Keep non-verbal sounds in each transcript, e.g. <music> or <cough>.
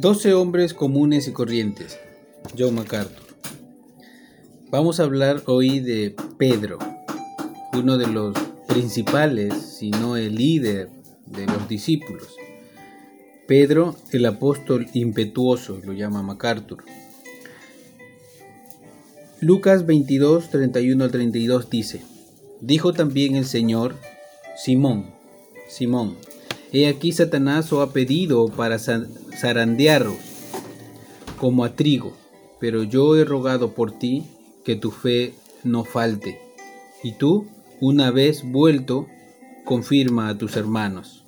12 hombres comunes y corrientes. John MacArthur. Vamos a hablar hoy de Pedro, uno de los principales, si no el líder de los discípulos. Pedro, el apóstol impetuoso, lo llama MacArthur. Lucas 22, 31 al 32 dice, dijo también el Señor, Simón, Simón, He aquí Satanás os ha pedido para zarandearos como a trigo, pero yo he rogado por ti que tu fe no falte. Y tú, una vez vuelto, confirma a tus hermanos.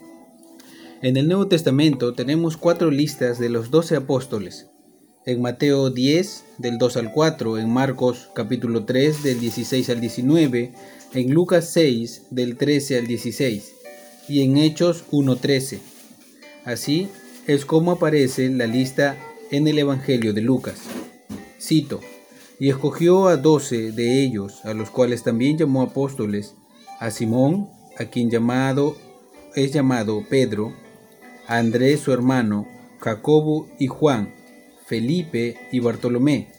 En el Nuevo Testamento tenemos cuatro listas de los doce apóstoles. En Mateo 10, del 2 al 4, en Marcos capítulo 3, del 16 al 19, en Lucas 6, del 13 al 16 y en Hechos 1.13. Así es como aparece la lista en el Evangelio de Lucas. Cito, y escogió a doce de ellos, a los cuales también llamó apóstoles, a Simón, a quien llamado es llamado Pedro, a Andrés su hermano, Jacobo y Juan, Felipe y Bartolomé,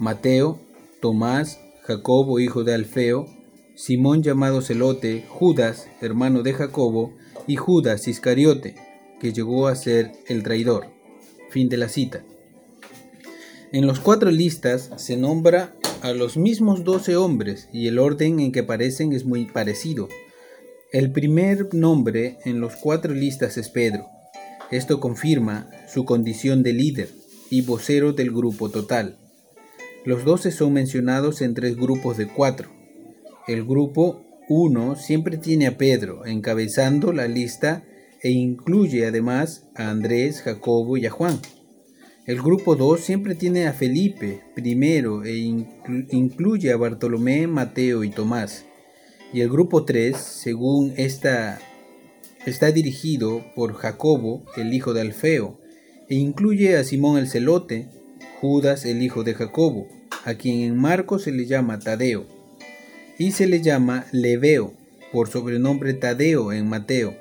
Mateo, Tomás, Jacobo hijo de Alfeo, Simón llamado Celote, Judas, hermano de Jacobo, y Judas Iscariote, que llegó a ser el traidor. Fin de la cita. En los cuatro listas se nombra a los mismos doce hombres y el orden en que aparecen es muy parecido. El primer nombre en los cuatro listas es Pedro. Esto confirma su condición de líder y vocero del grupo total. Los doce son mencionados en tres grupos de cuatro. El grupo 1 siempre tiene a Pedro encabezando la lista e incluye además a Andrés, Jacobo y a Juan. El grupo 2 siempre tiene a Felipe primero e incluye a Bartolomé, Mateo y Tomás. Y el grupo 3, según esta, está dirigido por Jacobo, el hijo de Alfeo, e incluye a Simón el celote, Judas el hijo de Jacobo, a quien en Marcos se le llama Tadeo y se le llama Leveo por sobrenombre Tadeo en Mateo.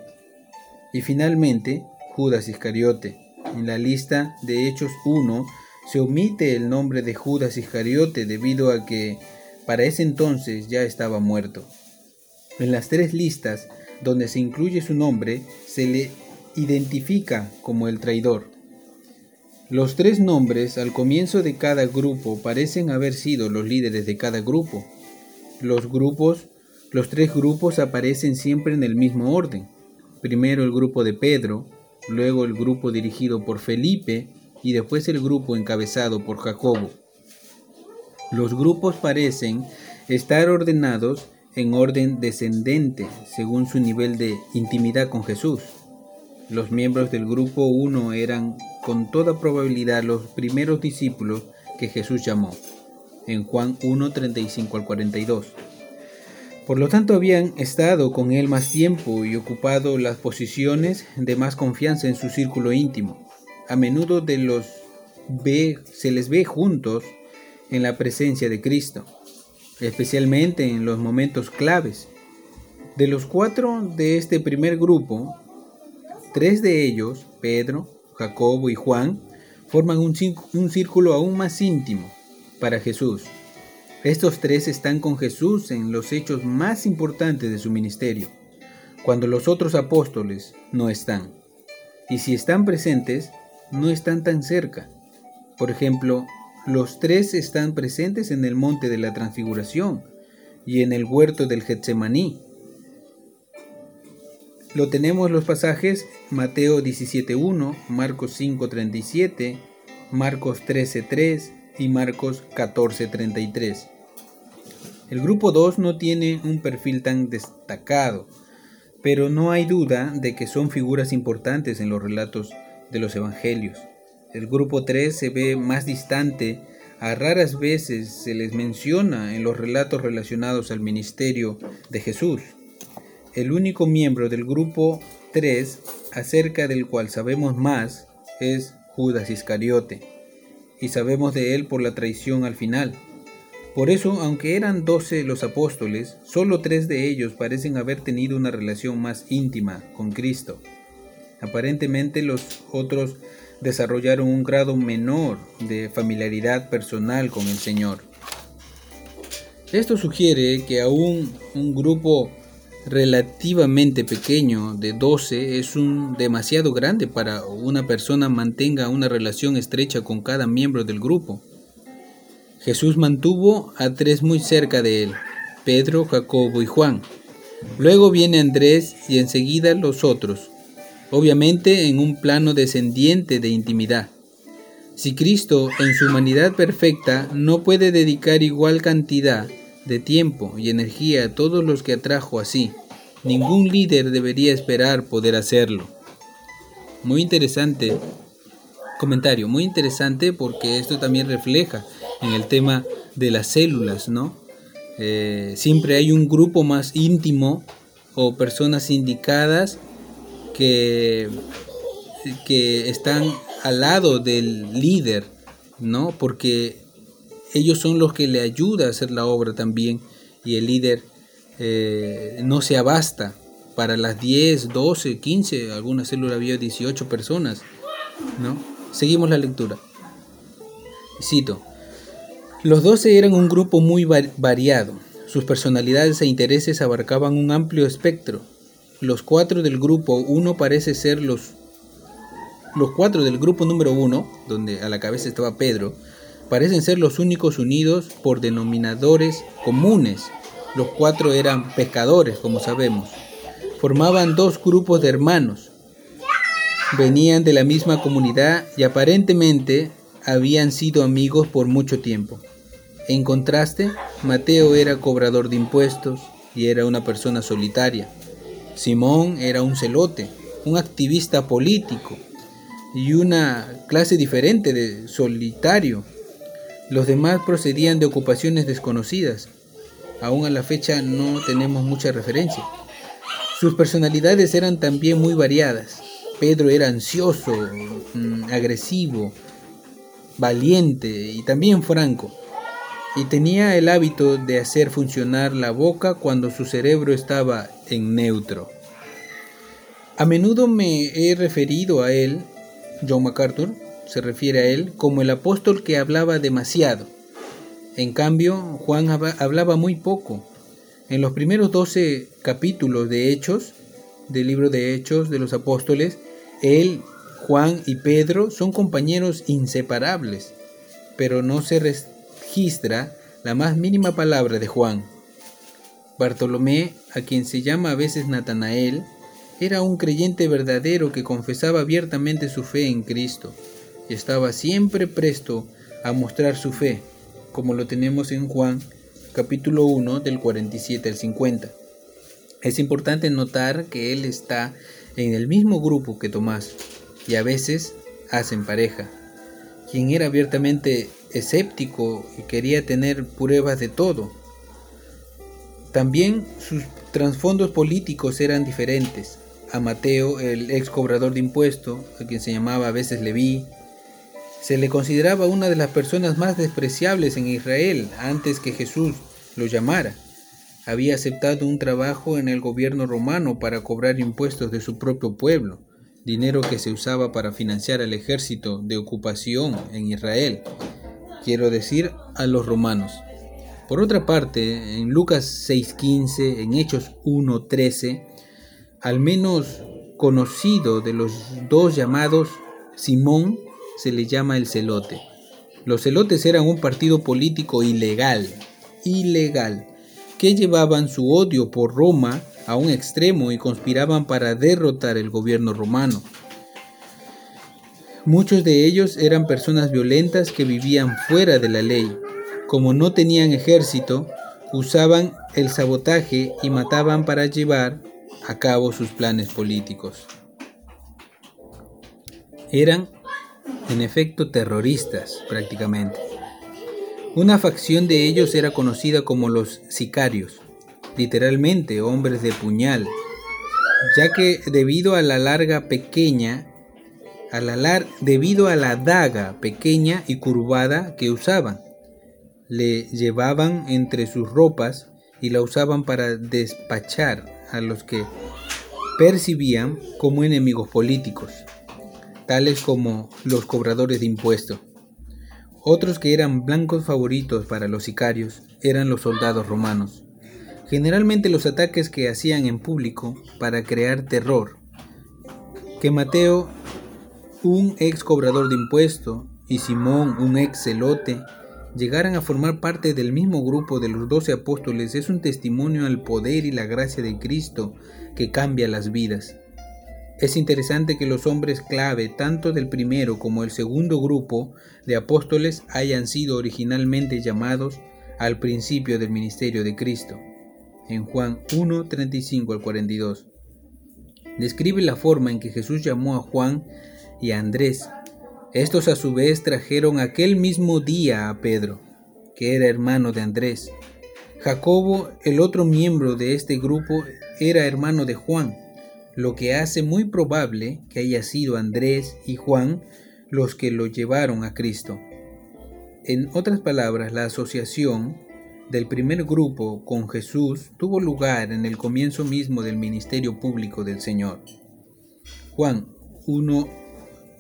Y finalmente Judas Iscariote. En la lista de Hechos 1 se omite el nombre de Judas Iscariote debido a que para ese entonces ya estaba muerto. En las tres listas donde se incluye su nombre se le identifica como el traidor. Los tres nombres al comienzo de cada grupo parecen haber sido los líderes de cada grupo, los grupos, los tres grupos aparecen siempre en el mismo orden. Primero el grupo de Pedro, luego el grupo dirigido por Felipe y después el grupo encabezado por Jacobo. Los grupos parecen estar ordenados en orden descendente según su nivel de intimidad con Jesús. Los miembros del grupo 1 eran con toda probabilidad los primeros discípulos que Jesús llamó en Juan 1, 35 al 42. Por lo tanto, habían estado con él más tiempo y ocupado las posiciones de más confianza en su círculo íntimo. A menudo de los ve, se les ve juntos en la presencia de Cristo, especialmente en los momentos claves. De los cuatro de este primer grupo, tres de ellos, Pedro, Jacobo y Juan, forman un, un círculo aún más íntimo para Jesús. Estos tres están con Jesús en los hechos más importantes de su ministerio, cuando los otros apóstoles no están. Y si están presentes, no están tan cerca. Por ejemplo, los tres están presentes en el monte de la transfiguración y en el huerto del Getsemaní. Lo tenemos los pasajes Mateo 17.1, Marcos 5.37, Marcos 13.3, Marcos 14:33. El grupo 2 no tiene un perfil tan destacado, pero no hay duda de que son figuras importantes en los relatos de los evangelios. El grupo 3 se ve más distante, a raras veces se les menciona en los relatos relacionados al ministerio de Jesús. El único miembro del grupo 3 acerca del cual sabemos más es Judas Iscariote y sabemos de él por la traición al final. Por eso, aunque eran doce los apóstoles, solo tres de ellos parecen haber tenido una relación más íntima con Cristo. Aparentemente los otros desarrollaron un grado menor de familiaridad personal con el Señor. Esto sugiere que aún un grupo relativamente pequeño de 12 es un demasiado grande para una persona mantenga una relación estrecha con cada miembro del grupo. Jesús mantuvo a tres muy cerca de él, Pedro, Jacobo y Juan. Luego viene Andrés y enseguida los otros, obviamente en un plano descendiente de intimidad. Si Cristo, en su humanidad perfecta, no puede dedicar igual cantidad de tiempo y energía a todos los que atrajo así, ningún líder debería esperar poder hacerlo. Muy interesante comentario, muy interesante porque esto también refleja en el tema de las células, ¿no? Eh, siempre hay un grupo más íntimo o personas indicadas que, que están al lado del líder, ¿no? Porque ellos son los que le ayudan a hacer la obra también y el líder eh, no se abasta para las 10, 12, 15, alguna célula había 18 personas, ¿no? Seguimos la lectura. Cito, los 12 eran un grupo muy variado, sus personalidades e intereses abarcaban un amplio espectro. Los cuatro del grupo 1 parece ser los los cuatro del grupo número 1, donde a la cabeza estaba Pedro, parecen ser los únicos unidos por denominadores comunes. Los cuatro eran pescadores, como sabemos. Formaban dos grupos de hermanos. Venían de la misma comunidad y aparentemente habían sido amigos por mucho tiempo. En contraste, Mateo era cobrador de impuestos y era una persona solitaria. Simón era un celote, un activista político y una clase diferente de solitario los demás procedían de ocupaciones desconocidas. Aún a la fecha no tenemos mucha referencia. Sus personalidades eran también muy variadas. Pedro era ansioso, mm, agresivo, valiente y también franco. Y tenía el hábito de hacer funcionar la boca cuando su cerebro estaba en neutro. A menudo me he referido a él, John MacArthur, se refiere a él como el apóstol que hablaba demasiado. En cambio, Juan hablaba muy poco. En los primeros 12 capítulos de Hechos, del libro de Hechos de los apóstoles, él, Juan y Pedro son compañeros inseparables, pero no se registra la más mínima palabra de Juan. Bartolomé, a quien se llama a veces Natanael, era un creyente verdadero que confesaba abiertamente su fe en Cristo estaba siempre presto a mostrar su fe, como lo tenemos en Juan capítulo 1 del 47 al 50. Es importante notar que él está en el mismo grupo que Tomás y a veces hacen pareja. Quien era abiertamente escéptico y quería tener pruebas de todo. También sus trasfondos políticos eran diferentes. A Mateo, el ex cobrador de impuestos, a quien se llamaba a veces Leví, se le consideraba una de las personas más despreciables en Israel antes que Jesús lo llamara. Había aceptado un trabajo en el gobierno romano para cobrar impuestos de su propio pueblo, dinero que se usaba para financiar al ejército de ocupación en Israel, quiero decir a los romanos. Por otra parte, en Lucas 6:15, en Hechos 1:13, al menos conocido de los dos llamados Simón se le llama el celote. Los celotes eran un partido político ilegal, ilegal, que llevaban su odio por Roma a un extremo y conspiraban para derrotar el gobierno romano. Muchos de ellos eran personas violentas que vivían fuera de la ley. Como no tenían ejército, usaban el sabotaje y mataban para llevar a cabo sus planes políticos. Eran en efecto terroristas prácticamente. Una facción de ellos era conocida como los sicarios, literalmente hombres de puñal, ya que debido a la larga pequeña, a la debido a la daga pequeña y curvada que usaban, le llevaban entre sus ropas y la usaban para despachar a los que percibían como enemigos políticos. Tales como los cobradores de impuestos. Otros que eran blancos favoritos para los sicarios eran los soldados romanos. Generalmente los ataques que hacían en público para crear terror. Que Mateo, un ex cobrador de impuestos, y Simón, un ex celote, llegaran a formar parte del mismo grupo de los doce apóstoles es un testimonio al poder y la gracia de Cristo que cambia las vidas. Es interesante que los hombres clave tanto del primero como el segundo grupo de apóstoles hayan sido originalmente llamados al principio del ministerio de Cristo. En Juan 1, 35 al 42. Describe la forma en que Jesús llamó a Juan y a Andrés estos a su vez trajeron aquel mismo día a Pedro, que era hermano de Andrés. Jacobo, el otro miembro de este grupo, era hermano de Juan, lo que hace muy probable que haya sido Andrés y Juan los que lo llevaron a Cristo. En otras palabras, la asociación del primer grupo con Jesús tuvo lugar en el comienzo mismo del ministerio público del Señor. Juan 1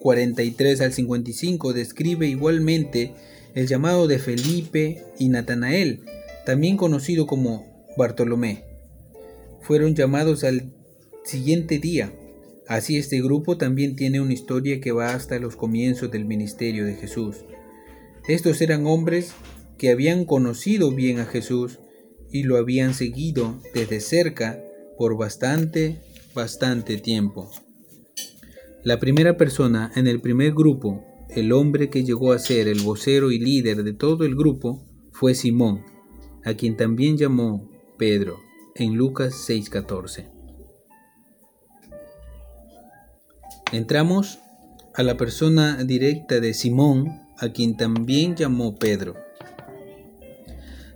43 al 55 describe igualmente el llamado de Felipe y Natanael, también conocido como Bartolomé. Fueron llamados al siguiente día. Así este grupo también tiene una historia que va hasta los comienzos del ministerio de Jesús. Estos eran hombres que habían conocido bien a Jesús y lo habían seguido desde cerca por bastante, bastante tiempo. La primera persona en el primer grupo, el hombre que llegó a ser el vocero y líder de todo el grupo, fue Simón, a quien también llamó Pedro, en Lucas 6:14. Entramos a la persona directa de Simón, a quien también llamó Pedro.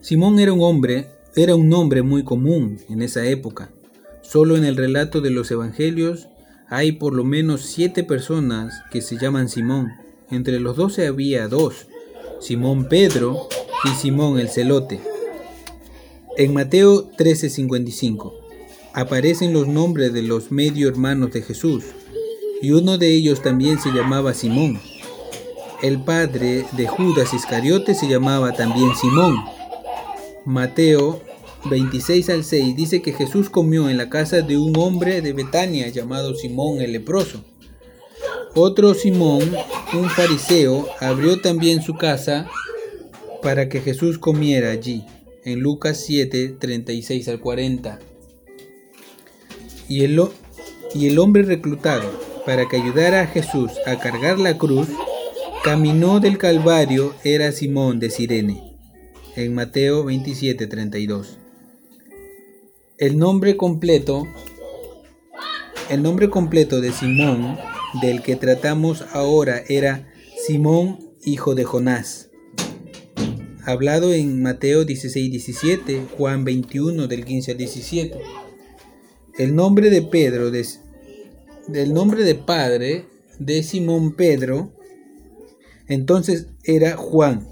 Simón era un hombre, era un nombre muy común en esa época. Solo en el relato de los evangelios hay por lo menos siete personas que se llaman Simón. Entre los doce había dos, Simón Pedro y Simón el Celote. En Mateo 13:55 aparecen los nombres de los medio hermanos de Jesús, y uno de ellos también se llamaba Simón. El padre de Judas Iscariote se llamaba también Simón. Mateo 26 al 6 dice que Jesús comió en la casa de un hombre de Betania llamado Simón el leproso. Otro Simón, un fariseo, abrió también su casa para que Jesús comiera allí, en Lucas 7, 36 al 40. Y el, y el hombre reclutado para que ayudara a Jesús a cargar la cruz, caminó del Calvario, era Simón de Sirene, en Mateo 27, 32. El nombre completo, el nombre completo de Simón, del que tratamos ahora, era Simón, hijo de Jonás. Hablado en Mateo 16, 17, Juan 21, del 15 al 17. El nombre de Pedro, del nombre de padre de Simón Pedro, entonces era Juan,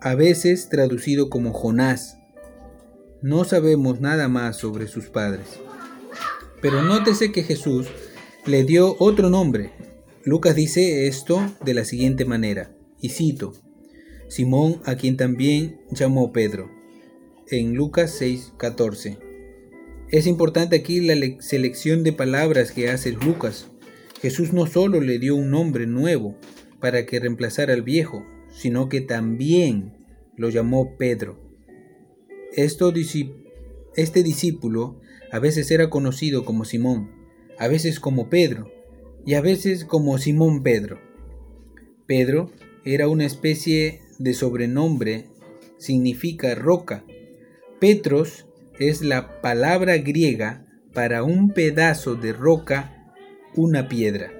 a veces traducido como Jonás no sabemos nada más sobre sus padres. Pero nótese que Jesús le dio otro nombre. Lucas dice esto de la siguiente manera, y cito, Simón a quien también llamó Pedro, en Lucas 6:14. Es importante aquí la selección de palabras que hace Lucas. Jesús no solo le dio un nombre nuevo para que reemplazara al viejo, sino que también lo llamó Pedro este discípulo a veces era conocido como Simón, a veces como Pedro y a veces como Simón Pedro. Pedro era una especie de sobrenombre, significa roca. Petros es la palabra griega para un pedazo de roca, una piedra.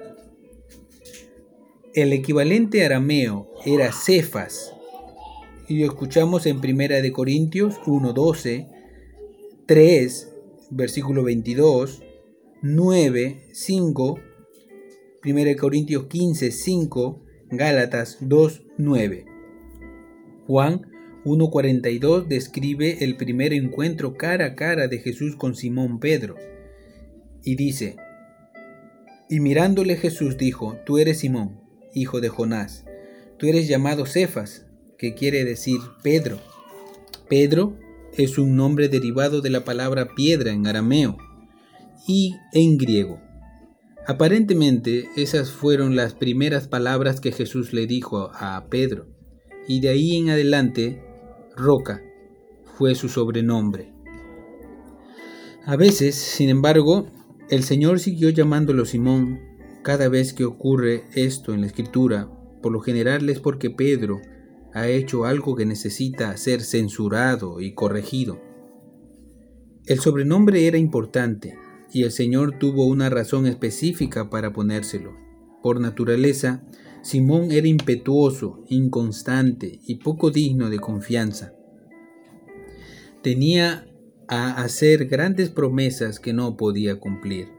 El equivalente arameo era Cefas, y lo escuchamos en Primera de Corintios 1:12, 3, versículo 22, 9, 5, Primera de Corintios 15, 5, Gálatas 2, 9. Juan 1.42 describe el primer encuentro cara a cara de Jesús con Simón Pedro y dice, Y mirándole Jesús dijo, Tú eres Simón, hijo de Jonás, tú eres llamado Cefas, que quiere decir Pedro. Pedro es un nombre derivado de la palabra piedra en arameo y en griego. Aparentemente esas fueron las primeras palabras que Jesús le dijo a Pedro, y de ahí en adelante, Roca fue su sobrenombre. A veces, sin embargo, el Señor siguió llamándolo Simón. Cada vez que ocurre esto en la escritura, por lo general es porque Pedro ha hecho algo que necesita ser censurado y corregido. El sobrenombre era importante y el Señor tuvo una razón específica para ponérselo. Por naturaleza, Simón era impetuoso, inconstante y poco digno de confianza. Tenía a hacer grandes promesas que no podía cumplir.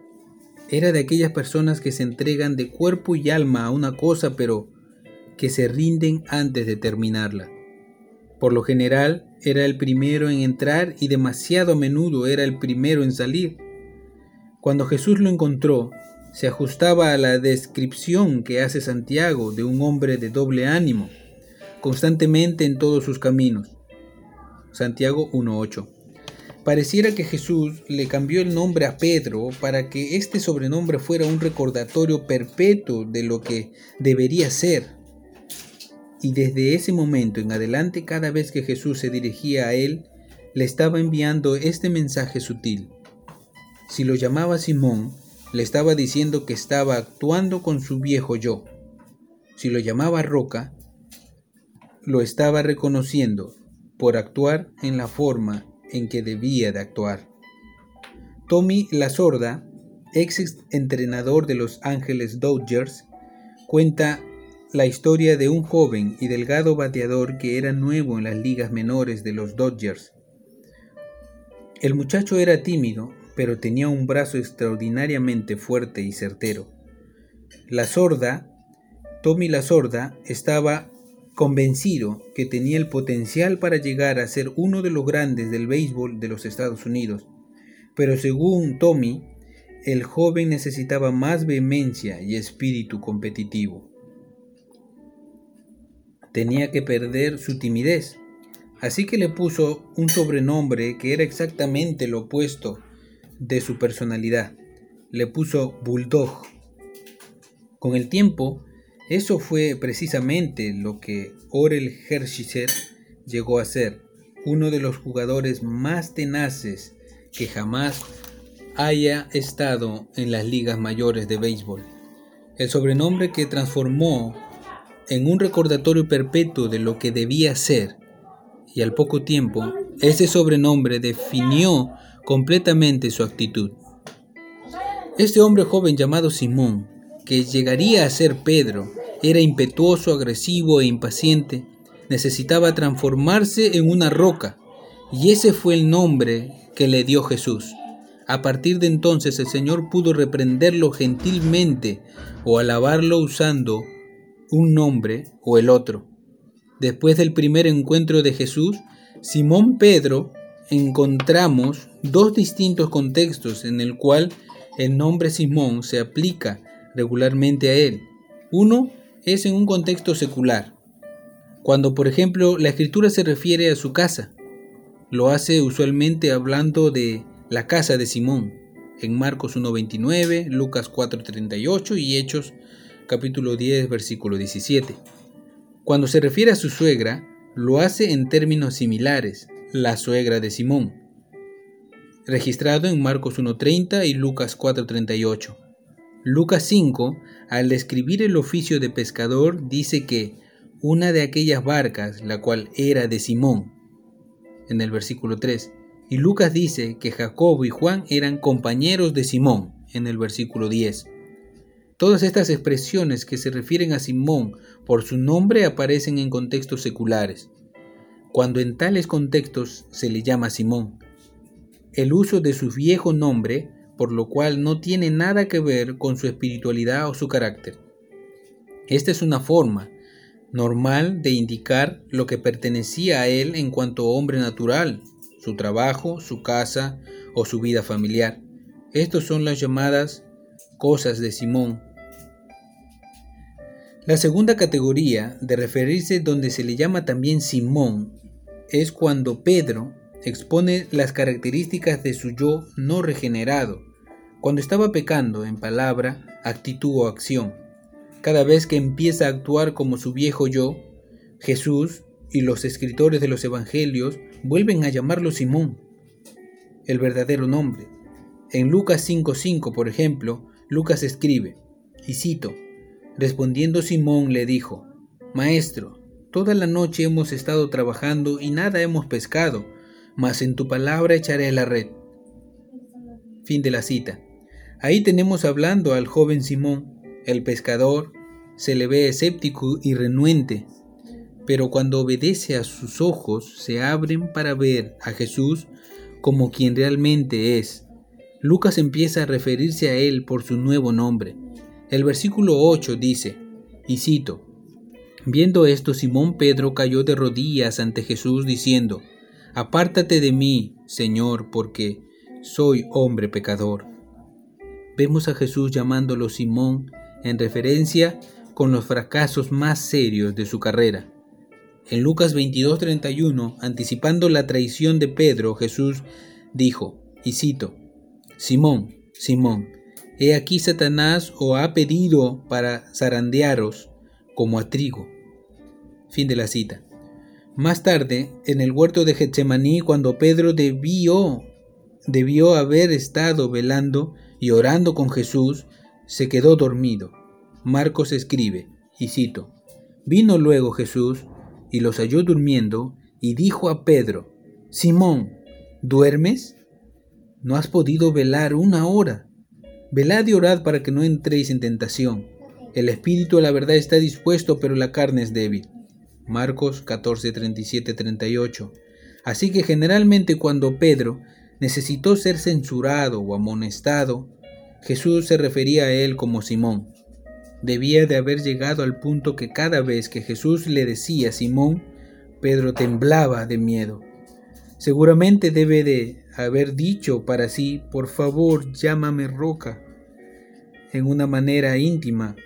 Era de aquellas personas que se entregan de cuerpo y alma a una cosa pero que se rinden antes de terminarla. Por lo general era el primero en entrar y demasiado a menudo era el primero en salir. Cuando Jesús lo encontró, se ajustaba a la descripción que hace Santiago de un hombre de doble ánimo, constantemente en todos sus caminos. Santiago 1.8 Pareciera que Jesús le cambió el nombre a Pedro para que este sobrenombre fuera un recordatorio perpetuo de lo que debería ser. Y desde ese momento en adelante, cada vez que Jesús se dirigía a él, le estaba enviando este mensaje sutil. Si lo llamaba Simón, le estaba diciendo que estaba actuando con su viejo yo. Si lo llamaba Roca, lo estaba reconociendo por actuar en la forma en que debía de actuar. Tommy La Sorda, ex entrenador de los Ángeles Dodgers, cuenta la historia de un joven y delgado bateador que era nuevo en las ligas menores de los Dodgers. El muchacho era tímido, pero tenía un brazo extraordinariamente fuerte y certero. La sorda, Tommy la sorda, estaba convencido que tenía el potencial para llegar a ser uno de los grandes del béisbol de los Estados Unidos. Pero según Tommy, el joven necesitaba más vehemencia y espíritu competitivo. Tenía que perder su timidez, así que le puso un sobrenombre que era exactamente lo opuesto de su personalidad. Le puso Bulldog. Con el tiempo, eso fue precisamente lo que Orel Hershiser llegó a ser, uno de los jugadores más tenaces que jamás haya estado en las ligas mayores de béisbol. El sobrenombre que transformó en un recordatorio perpetuo de lo que debía ser, y al poco tiempo, ese sobrenombre definió completamente su actitud. Este hombre joven llamado Simón, que llegaría a ser Pedro, era impetuoso, agresivo e impaciente, necesitaba transformarse en una roca, y ese fue el nombre que le dio Jesús. A partir de entonces el Señor pudo reprenderlo gentilmente o alabarlo usando un nombre o el otro. Después del primer encuentro de Jesús, Simón Pedro encontramos dos distintos contextos en el cual el nombre Simón se aplica regularmente a él. Uno es en un contexto secular, cuando por ejemplo la escritura se refiere a su casa. Lo hace usualmente hablando de la casa de Simón, en Marcos 1.29, Lucas 4.38 y Hechos capítulo 10, versículo 17. Cuando se refiere a su suegra, lo hace en términos similares, la suegra de Simón, registrado en Marcos 1.30 y Lucas 4.38. Lucas 5, al describir el oficio de pescador, dice que una de aquellas barcas, la cual era de Simón, en el versículo 3, y Lucas dice que Jacobo y Juan eran compañeros de Simón, en el versículo 10. Todas estas expresiones que se refieren a Simón por su nombre aparecen en contextos seculares, cuando en tales contextos se le llama Simón. El uso de su viejo nombre, por lo cual no tiene nada que ver con su espiritualidad o su carácter. Esta es una forma normal de indicar lo que pertenecía a él en cuanto hombre natural, su trabajo, su casa o su vida familiar. Estos son las llamadas cosas de Simón. La segunda categoría de referirse donde se le llama también Simón es cuando Pedro expone las características de su yo no regenerado, cuando estaba pecando en palabra, actitud o acción. Cada vez que empieza a actuar como su viejo yo, Jesús y los escritores de los evangelios vuelven a llamarlo Simón, el verdadero nombre. En Lucas 5.5, por ejemplo, Lucas escribe, y cito, respondiendo Simón le dijo, Maestro, toda la noche hemos estado trabajando y nada hemos pescado, mas en tu palabra echaré la red. Fin de la cita. Ahí tenemos hablando al joven Simón, el pescador, se le ve escéptico y renuente, pero cuando obedece a sus ojos se abren para ver a Jesús como quien realmente es. Lucas empieza a referirse a él por su nuevo nombre. El versículo 8 dice, y cito, Viendo esto, Simón Pedro cayó de rodillas ante Jesús diciendo, Apártate de mí, Señor, porque soy hombre pecador. Vemos a Jesús llamándolo Simón en referencia con los fracasos más serios de su carrera. En Lucas 22:31, anticipando la traición de Pedro, Jesús dijo, y cito, Simón, Simón, he aquí Satanás os ha pedido para zarandearos como a trigo. Fin de la cita. Más tarde, en el huerto de Getsemaní, cuando Pedro debió, debió haber estado velando y orando con Jesús, se quedó dormido. Marcos escribe, y cito, Vino luego Jesús, y los halló durmiendo, y dijo a Pedro, Simón, ¿duermes? ¿No has podido velar una hora? Velad y orad para que no entréis en tentación. El espíritu a la verdad está dispuesto, pero la carne es débil. Marcos 14, 37, 38. Así que generalmente cuando Pedro necesitó ser censurado o amonestado, Jesús se refería a él como Simón debía de haber llegado al punto que cada vez que Jesús le decía Simón, Pedro temblaba de miedo. Seguramente debe de haber dicho para sí, por favor, llámame roca, en una manera íntima,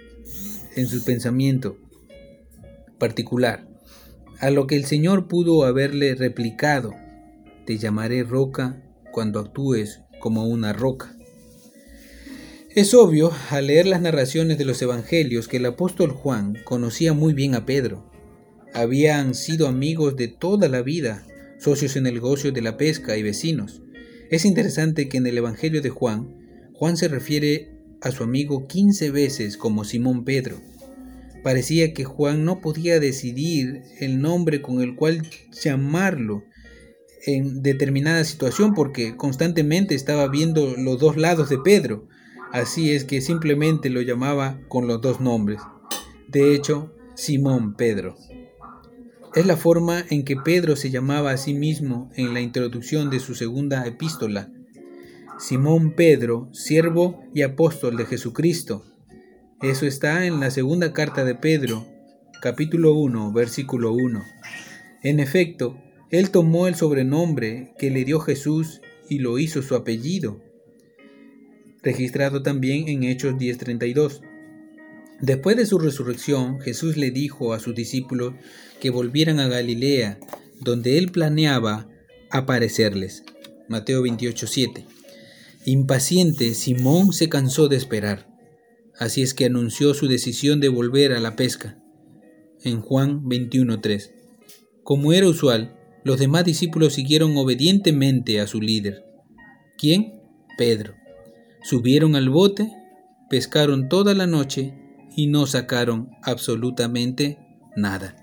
en su pensamiento particular, a lo que el Señor pudo haberle replicado, te llamaré roca cuando actúes como una roca. Es obvio, al leer las narraciones de los Evangelios, que el apóstol Juan conocía muy bien a Pedro. Habían sido amigos de toda la vida, socios en el negocio de la pesca y vecinos. Es interesante que en el Evangelio de Juan, Juan se refiere a su amigo 15 veces como Simón Pedro. Parecía que Juan no podía decidir el nombre con el cual llamarlo en determinada situación porque constantemente estaba viendo los dos lados de Pedro Así es que simplemente lo llamaba con los dos nombres. De hecho, Simón Pedro. Es la forma en que Pedro se llamaba a sí mismo en la introducción de su segunda epístola. Simón Pedro, siervo y apóstol de Jesucristo. Eso está en la segunda carta de Pedro, capítulo 1, versículo 1. En efecto, él tomó el sobrenombre que le dio Jesús y lo hizo su apellido registrado también en Hechos 10:32. Después de su resurrección, Jesús le dijo a sus discípulos que volvieran a Galilea, donde él planeaba aparecerles. Mateo 28:7. Impaciente, Simón se cansó de esperar. Así es que anunció su decisión de volver a la pesca. En Juan 21:3. Como era usual, los demás discípulos siguieron obedientemente a su líder. ¿Quién? Pedro. Subieron al bote, pescaron toda la noche y no sacaron absolutamente nada.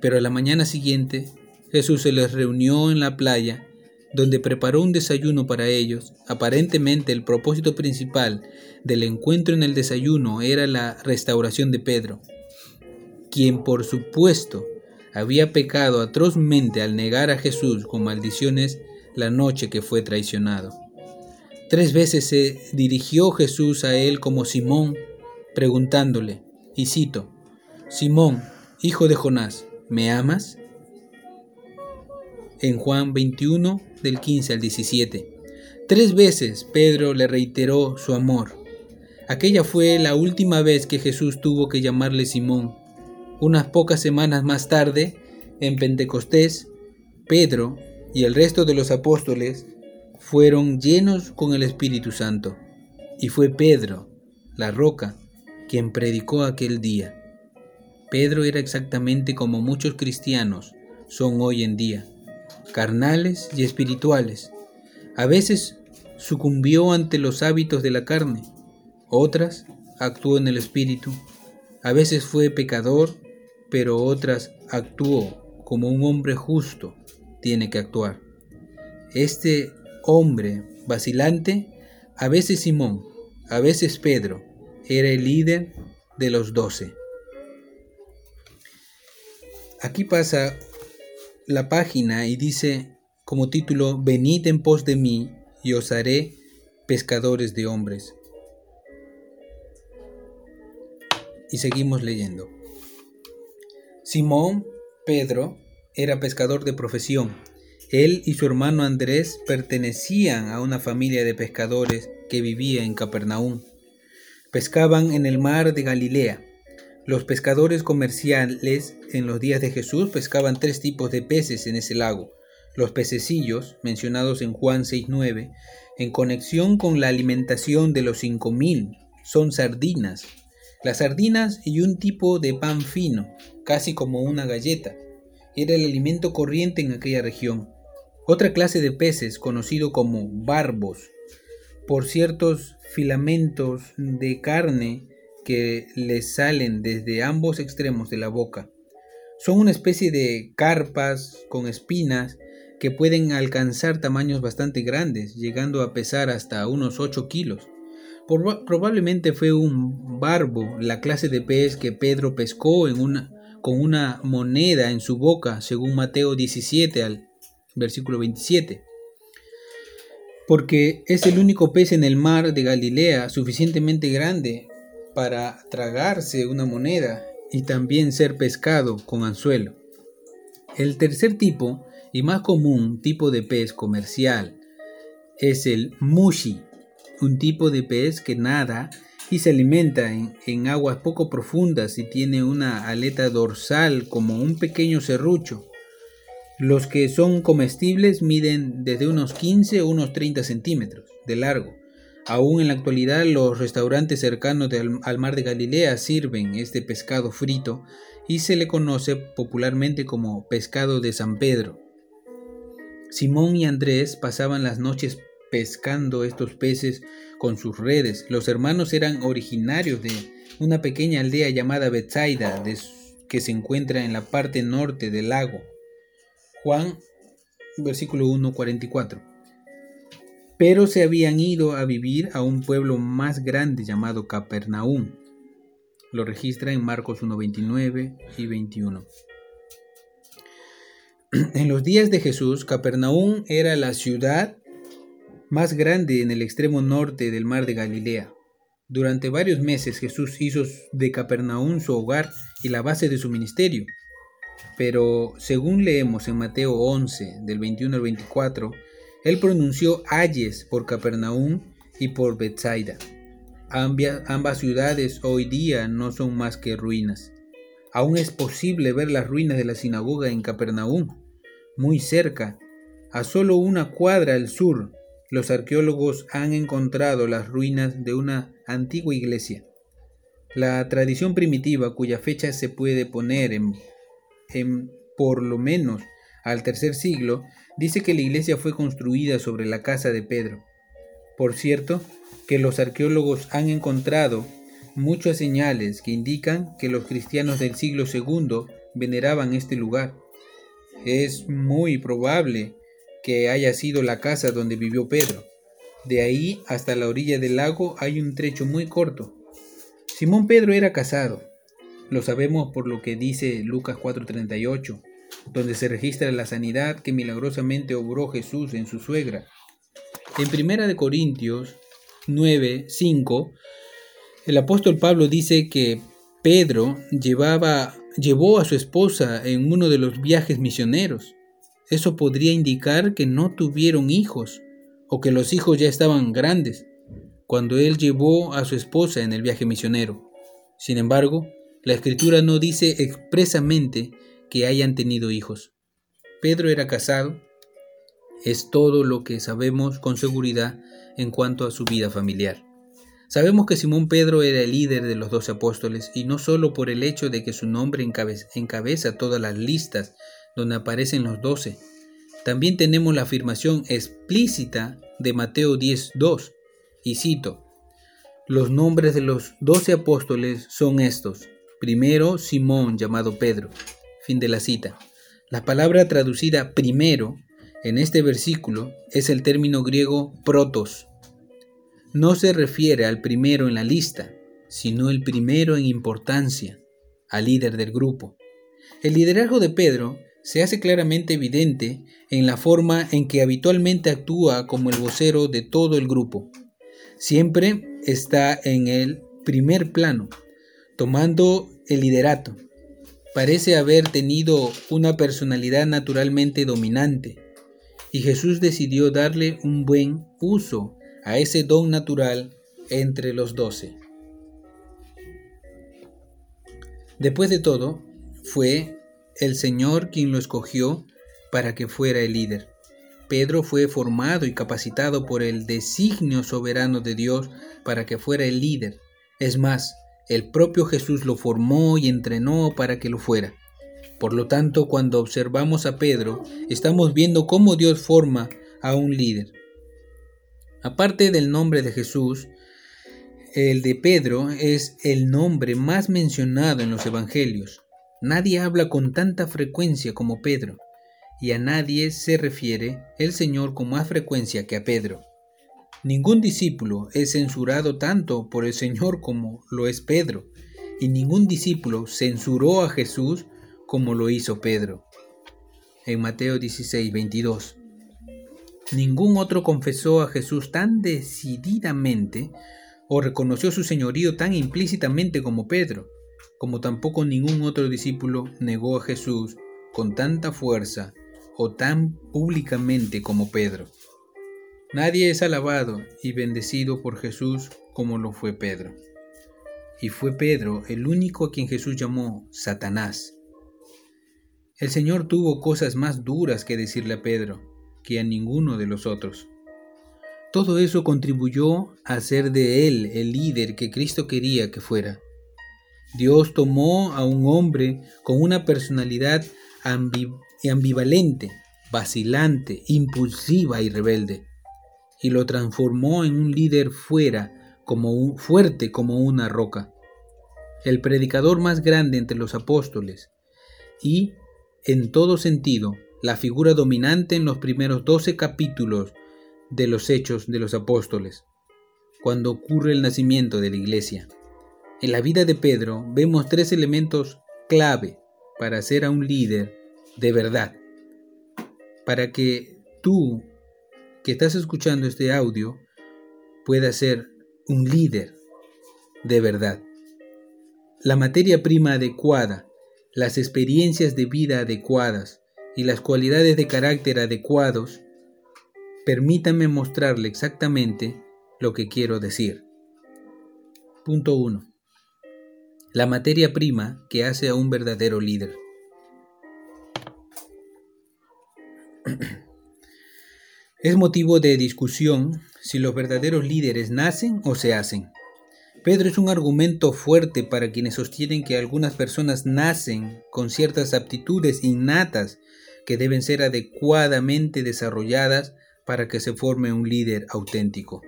Pero a la mañana siguiente Jesús se les reunió en la playa, donde preparó un desayuno para ellos. Aparentemente el propósito principal del encuentro en el desayuno era la restauración de Pedro, quien por supuesto había pecado atrozmente al negar a Jesús con maldiciones la noche que fue traicionado. Tres veces se dirigió Jesús a él como Simón, preguntándole, y cito, Simón, hijo de Jonás, ¿me amas? En Juan 21, del 15 al 17. Tres veces Pedro le reiteró su amor. Aquella fue la última vez que Jesús tuvo que llamarle Simón. Unas pocas semanas más tarde, en Pentecostés, Pedro y el resto de los apóstoles fueron llenos con el Espíritu Santo. Y fue Pedro, la roca, quien predicó aquel día. Pedro era exactamente como muchos cristianos son hoy en día, carnales y espirituales. A veces sucumbió ante los hábitos de la carne, otras actuó en el espíritu. A veces fue pecador, pero otras actuó como un hombre justo tiene que actuar. Este hombre vacilante, a veces Simón, a veces Pedro, era el líder de los doce. Aquí pasa la página y dice como título, Venid en pos de mí y os haré pescadores de hombres. Y seguimos leyendo. Simón Pedro era pescador de profesión. Él y su hermano Andrés pertenecían a una familia de pescadores que vivía en Capernaum. Pescaban en el mar de Galilea. Los pescadores comerciales en los días de Jesús pescaban tres tipos de peces en ese lago. Los pececillos, mencionados en Juan 6.9, en conexión con la alimentación de los cinco mil, son sardinas. Las sardinas y un tipo de pan fino, casi como una galleta, era el alimento corriente en aquella región. Otra clase de peces, conocido como barbos, por ciertos filamentos de carne que les salen desde ambos extremos de la boca. Son una especie de carpas con espinas que pueden alcanzar tamaños bastante grandes, llegando a pesar hasta unos 8 kilos. probablemente fue un barbo, la clase de pez que Pedro pescó con una moneda en su boca, según Mateo 17 al versículo 27. Porque es el único pez en el mar de Galilea suficientemente grande para tragarse una moneda y también ser pescado con anzuelo. El tercer tipo y más común tipo de pez comercial es el mushi, un tipo de pez que nada y se alimenta en, aguas poco profundas y tiene una aleta dorsal como un pequeño serrucho. Los que son comestibles miden desde unos 15 a unos 30 centímetros de largo. Aún en la actualidad los restaurantes cercanos al mar de Galilea sirven este pescado frito y se le conoce popularmente como pescado de San Pedro. Simón y Andrés pasaban las noches pescando estos peces con sus redes. Los hermanos eran originarios de una pequeña aldea llamada Bethsaida, que se encuentra en la parte norte del lago. Juan, versículo 1, 44. Pero se habían ido a vivir a un pueblo más grande llamado Capernaum. Lo registra en Marcos 1, 29 y 21. <clears throat> En los días de Jesús, Capernaum era la ciudad más grande en el extremo norte del mar de Galilea. Durante varios meses Jesús hizo de Capernaum su hogar y la base de su ministerio. Pero según leemos en Mateo 11, del 21 al 24, él pronunció ayes por Capernaum y por Bethsaida. Ambas ciudades hoy día no son más que ruinas. Aún es posible ver las ruinas de la sinagoga en Capernaum, muy cerca, a solo una cuadra al sur los arqueólogos han encontrado las ruinas de una antigua iglesia. La tradición primitiva, cuya fecha se puede poner en, por lo menos al tercer siglo, dice que la iglesia fue construida sobre la casa de Pedro. Por cierto, que los arqueólogos han encontrado muchas señales que indican que los cristianos del siglo II veneraban este lugar. Es muy probable que haya sido la casa donde vivió Pedro. De ahí hasta la orilla del lago hay un trecho muy corto. Simón Pedro era casado. Lo sabemos por lo que dice Lucas 4:38, donde se registra la sanidad que milagrosamente obró Jesús en su suegra. En Primera de Corintios 9:5, el apóstol Pablo dice que Pedro llevaba, llevó a su esposa en uno de los viajes misioneros. Eso podría indicar que no tuvieron hijos o que los hijos ya estaban grandes. cuando él llevó a su esposa en el viaje misionero. Sin embargo, la escritura no dice expresamente que hayan tenido hijos. Pedro era casado, es todo lo que sabemos con seguridad en cuanto a su vida familiar. Sabemos que Simón Pedro era el líder de los doce apóstoles y no solo por el hecho de que su nombre encabeza todas las listas donde aparecen los doce. También tenemos la afirmación explícita de Mateo 10.2 y cito, los nombres de los doce apóstoles son estos. Primero, Simón llamado Pedro. Fin de la cita. La palabra traducida primero en este versículo es el término griego protos, no se refiere al primero en la lista, sino el primero en importancia, al líder del grupo. El liderazgo de Pedro se hace claramente evidente en la forma en que habitualmente actúa como el vocero de todo el grupo. Siempre está en el primer plano, tomando el liderato. Parece haber tenido una personalidad naturalmente dominante, y Jesús decidió darle un buen uso a ese don natural entre los doce. Después de todo, fue el Señor quien lo escogió para que fuera el líder. Pedro fue formado y capacitado por el designio soberano de Dios para que fuera el líder. Es más, el propio Jesús lo formó y entrenó para que lo fuera. Por lo tanto, cuando observamos a Pedro, estamos viendo cómo Dios forma a un líder. Aparte del nombre de Jesús, el de Pedro es el nombre más mencionado en los evangelios. Nadie habla con tanta frecuencia como Pedro, y a nadie se refiere el Señor con más frecuencia que a Pedro. Ningún discípulo es censurado tanto por el Señor como lo es Pedro, y ningún discípulo censuró a Jesús como lo hizo Pedro. En Mateo 16, 22. Ningún otro confesó a Jesús tan decididamente o reconoció su señorío tan implícitamente como Pedro, como tampoco ningún otro discípulo negó a Jesús con tanta fuerza o tan públicamente como Pedro. Nadie es alabado y bendecido por Jesús como lo fue Pedro. Y fue Pedro el único a quien Jesús llamó Satanás. El Señor tuvo cosas más duras que decirle a Pedro, que a ninguno de los otros. Todo eso contribuyó a hacer de él el líder que Cristo quería que fuera. Dios tomó a un hombre con una personalidad ambivalente, vacilante, impulsiva y rebelde, y lo transformó en un líder fuera, como fuerte como una roca, el predicador más grande entre los apóstoles, y, en todo sentido, la figura dominante en los primeros doce capítulos de los Hechos de los Apóstoles, cuando ocurre el nacimiento de la iglesia. En la vida de Pedro vemos tres elementos clave para ser a un líder de verdad. Para que tú, que estás escuchando este audio, puedas ser un líder de verdad. La materia prima adecuada, las experiencias de vida adecuadas, y las cualidades de carácter adecuados, permítanme mostrarle exactamente lo que quiero decir. Punto 1. La materia prima que hace a un verdadero líder. <clears throat> Es motivo de discusión si los verdaderos líderes nacen o se hacen. Pedro es un argumento fuerte para quienes sostienen que algunas personas nacen con ciertas aptitudes innatas que deben ser adecuadamente desarrolladas para que se forme un líder auténtico.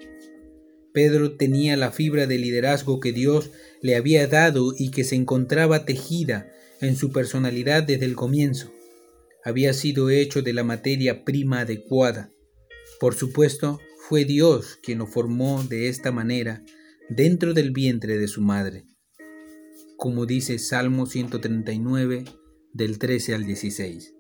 Pedro tenía la fibra de liderazgo que Dios le había dado y que se encontraba tejida en su personalidad desde el comienzo. Había sido hecho de la materia prima adecuada. Por supuesto, fue Dios quien lo formó de esta manera dentro del vientre de su madre. Como dice Salmo 139 del 13 al 16.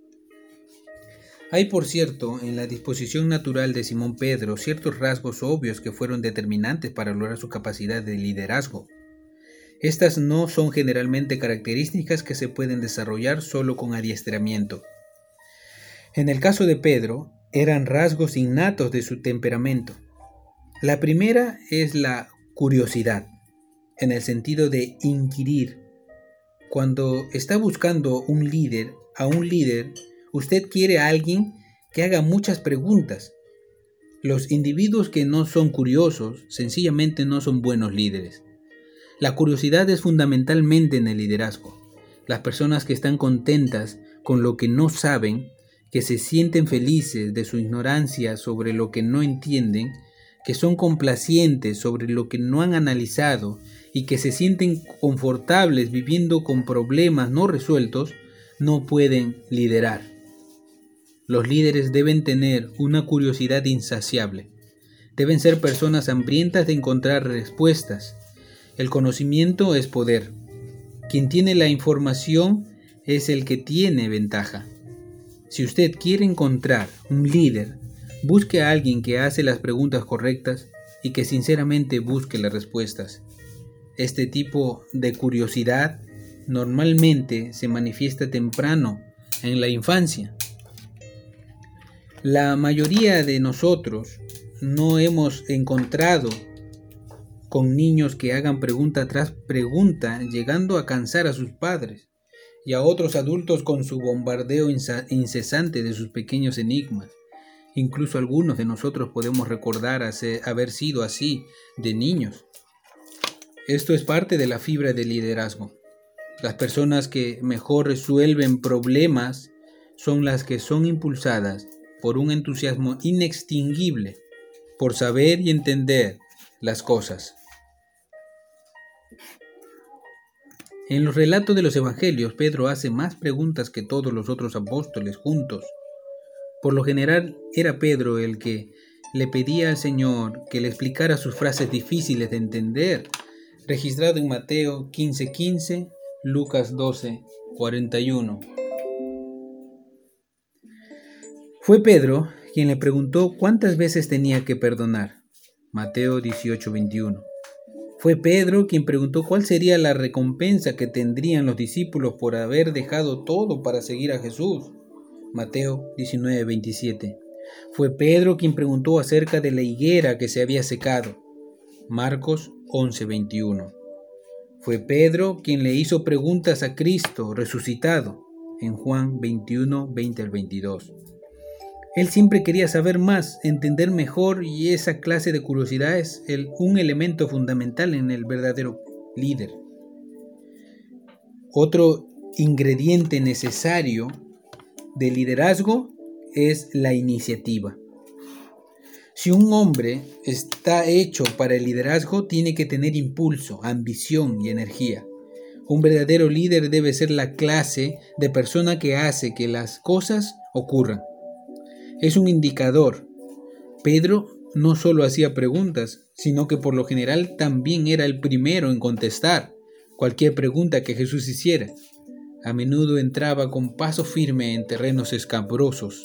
Hay, por cierto, en la disposición natural de Simón Pedro ciertos rasgos obvios que fueron determinantes para lograr su capacidad de liderazgo. Estas no son generalmente características que se pueden desarrollar solo con adiestramiento. En el caso de Pedro, eran rasgos innatos de su temperamento. La primera es la curiosidad, en el sentido de inquirir. Cuando está buscando un líder, a un líder, usted quiere a alguien que haga muchas preguntas. Los individuos que no son curiosos sencillamente no son buenos líderes. La curiosidad es fundamentalmente en el liderazgo. Las personas que están contentas con lo que no saben, que se sienten felices de su ignorancia sobre lo que no entienden, que son complacientes sobre lo que no han analizado y que se sienten confortables viviendo con problemas no resueltos, no pueden liderar. Los líderes deben tener una curiosidad insaciable. Deben ser personas hambrientas de encontrar respuestas. El conocimiento es poder. Quien tiene la información es el que tiene ventaja. Si usted quiere encontrar un líder Busque a alguien que hace las preguntas correctas y que sinceramente busque las respuestas. Este tipo de curiosidad normalmente se manifiesta temprano en la infancia. La mayoría de nosotros no hemos encontrado con niños que hagan pregunta tras pregunta, llegando a cansar a sus padres y a otros adultos con su bombardeo incesante de sus pequeños enigmas. Incluso algunos de nosotros podemos recordar haber sido así de niños. Esto es parte de la fibra del liderazgo. Las personas que mejor resuelven problemas son las que son impulsadas por un entusiasmo inextinguible por saber y entender las cosas. En los relatos de los evangelios, Pedro hace más preguntas que todos los otros apóstoles juntos. Por lo general era Pedro el que le pedía al Señor que le explicara sus frases difíciles de entender, registrado en Mateo 15:15, Lucas 12:41. Fue Pedro quien le preguntó cuántas veces tenía que perdonar. Mateo 18:21. Fue Pedro quien preguntó cuál sería la recompensa que tendrían los discípulos por haber dejado todo para seguir a Jesús. Mateo 19:27. Fue Pedro quien preguntó acerca de la higuera que se había secado. Marcos 11:21. Fue Pedro quien le hizo preguntas a Cristo resucitado en Juan 21, 20 al 22. Él siempre quería saber más, entender mejor y esa clase de curiosidad es un elemento fundamental en el verdadero líder. Otro ingrediente necesario de liderazgo es la iniciativa. Si un hombre está hecho para el liderazgo, tiene que tener impulso, ambición y energía. Un verdadero líder debe ser la clase de persona que hace que las cosas ocurran. Es un indicador. Pedro no solo hacía preguntas, sino que por lo general también era el primero en contestar cualquier pregunta que Jesús hiciera a menudo entraba con paso firme en terrenos escabrosos.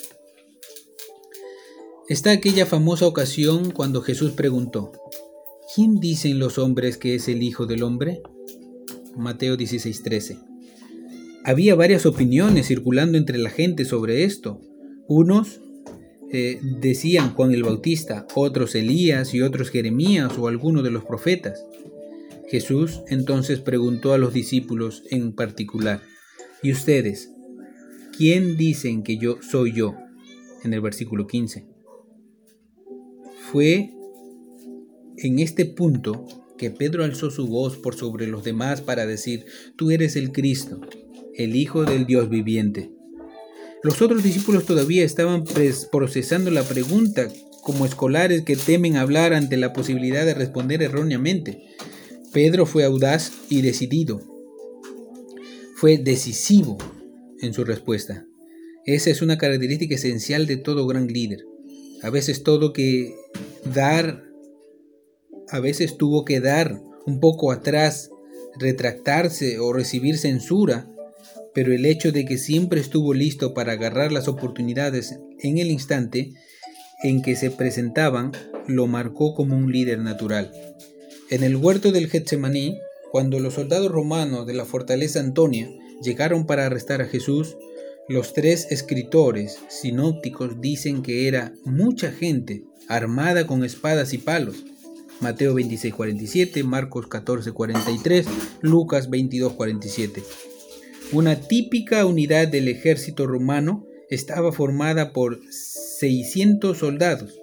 Está aquella famosa ocasión cuando Jesús preguntó, ¿quién dicen los hombres que es el Hijo del Hombre? Mateo 16:13. Había varias opiniones circulando entre la gente sobre esto. Unos eh, decían Juan el Bautista, otros Elías y otros Jeremías o alguno de los profetas. Jesús entonces preguntó a los discípulos en particular, ¿Y ustedes? ¿Quién dicen que yo soy yo? En el versículo 15. Fue en este punto que Pedro alzó su voz por sobre los demás para decir, tú eres el Cristo, el Hijo del Dios viviente. Los otros discípulos todavía estaban procesando la pregunta como escolares que temen hablar ante la posibilidad de responder erróneamente. Pedro fue audaz y decidido fue decisivo en su respuesta. Esa es una característica esencial de todo gran líder. A veces todo que dar, a veces tuvo que dar un poco atrás, retractarse o recibir censura, pero el hecho de que siempre estuvo listo para agarrar las oportunidades en el instante en que se presentaban lo marcó como un líder natural. En el huerto del Getsemaní, cuando los soldados romanos de la fortaleza Antonia llegaron para arrestar a Jesús, los tres escritores sinópticos dicen que era mucha gente armada con espadas y palos. Mateo 26, 47, Marcos 14, 43, Lucas 22, 47. Una típica unidad del ejército romano estaba formada por 600 soldados,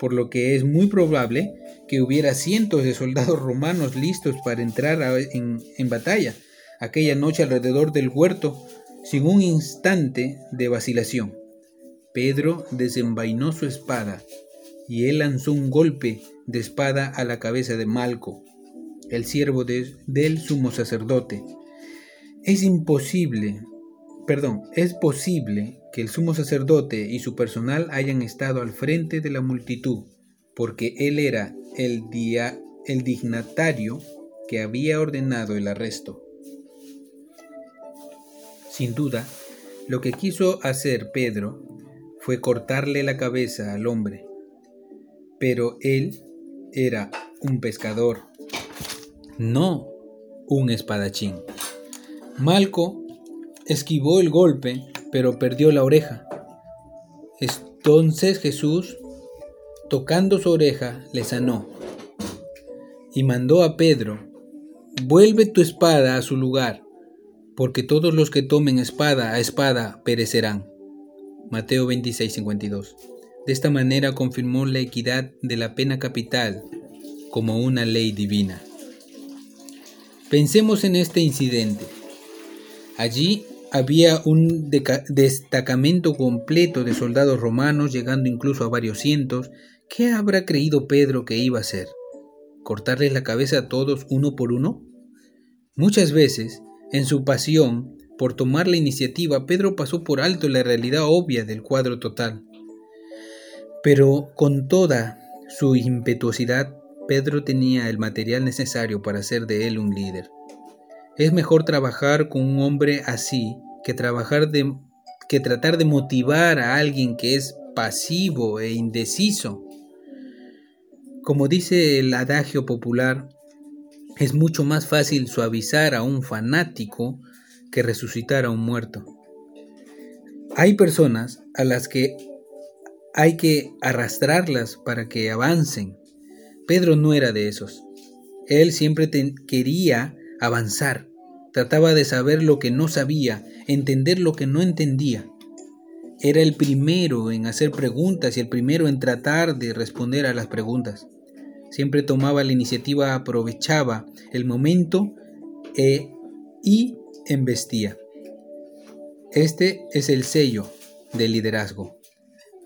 por lo que es muy probable que hubiera cientos de soldados romanos listos para entrar en, batalla aquella noche alrededor del huerto sin un instante de vacilación. Pedro desenvainó su espada y él lanzó un golpe de espada a la cabeza de Malco, el siervo del sumo sacerdote. Es imposible, perdón, es posible que el sumo sacerdote y su personal hayan estado al frente de la multitud, porque él era el, día, el dignatario que había ordenado el arresto. Sin duda, lo que quiso hacer Pedro fue cortarle la cabeza al hombre, pero él era un pescador, no un espadachín. Malco esquivó el golpe, pero perdió la oreja. Entonces Jesús, tocando su oreja, le sanó y mandó a Pedro, vuelve tu espada a su lugar, porque todos los que tomen espada a espada perecerán. Mateo 26:52. De esta manera confirmó la equidad de la pena capital como una ley divina. Pensemos en este incidente. Allí había un destacamento completo de soldados romanos, llegando incluso a varios cientos. ¿Qué habrá creído Pedro que iba a hacer? ¿Cortarles la cabeza a todos uno por uno? Muchas veces, en su pasión por tomar la iniciativa, Pedro pasó por alto la realidad obvia del cuadro total. Pero con toda su impetuosidad, Pedro tenía el material necesario para hacer de él un líder. Es mejor trabajar con un hombre así que trabajar de que tratar de motivar a alguien que es pasivo e indeciso. Como dice el adagio popular, es mucho más fácil suavizar a un fanático que resucitar a un muerto. Hay personas a las que hay que arrastrarlas para que avancen. Pedro no era de esos. Él siempre quería avanzar. Trataba de saber lo que no sabía, entender lo que no entendía. Era el primero en hacer preguntas y el primero en tratar de responder a las preguntas. Siempre tomaba la iniciativa, aprovechaba el momento e, y embestía. Este es el sello del liderazgo.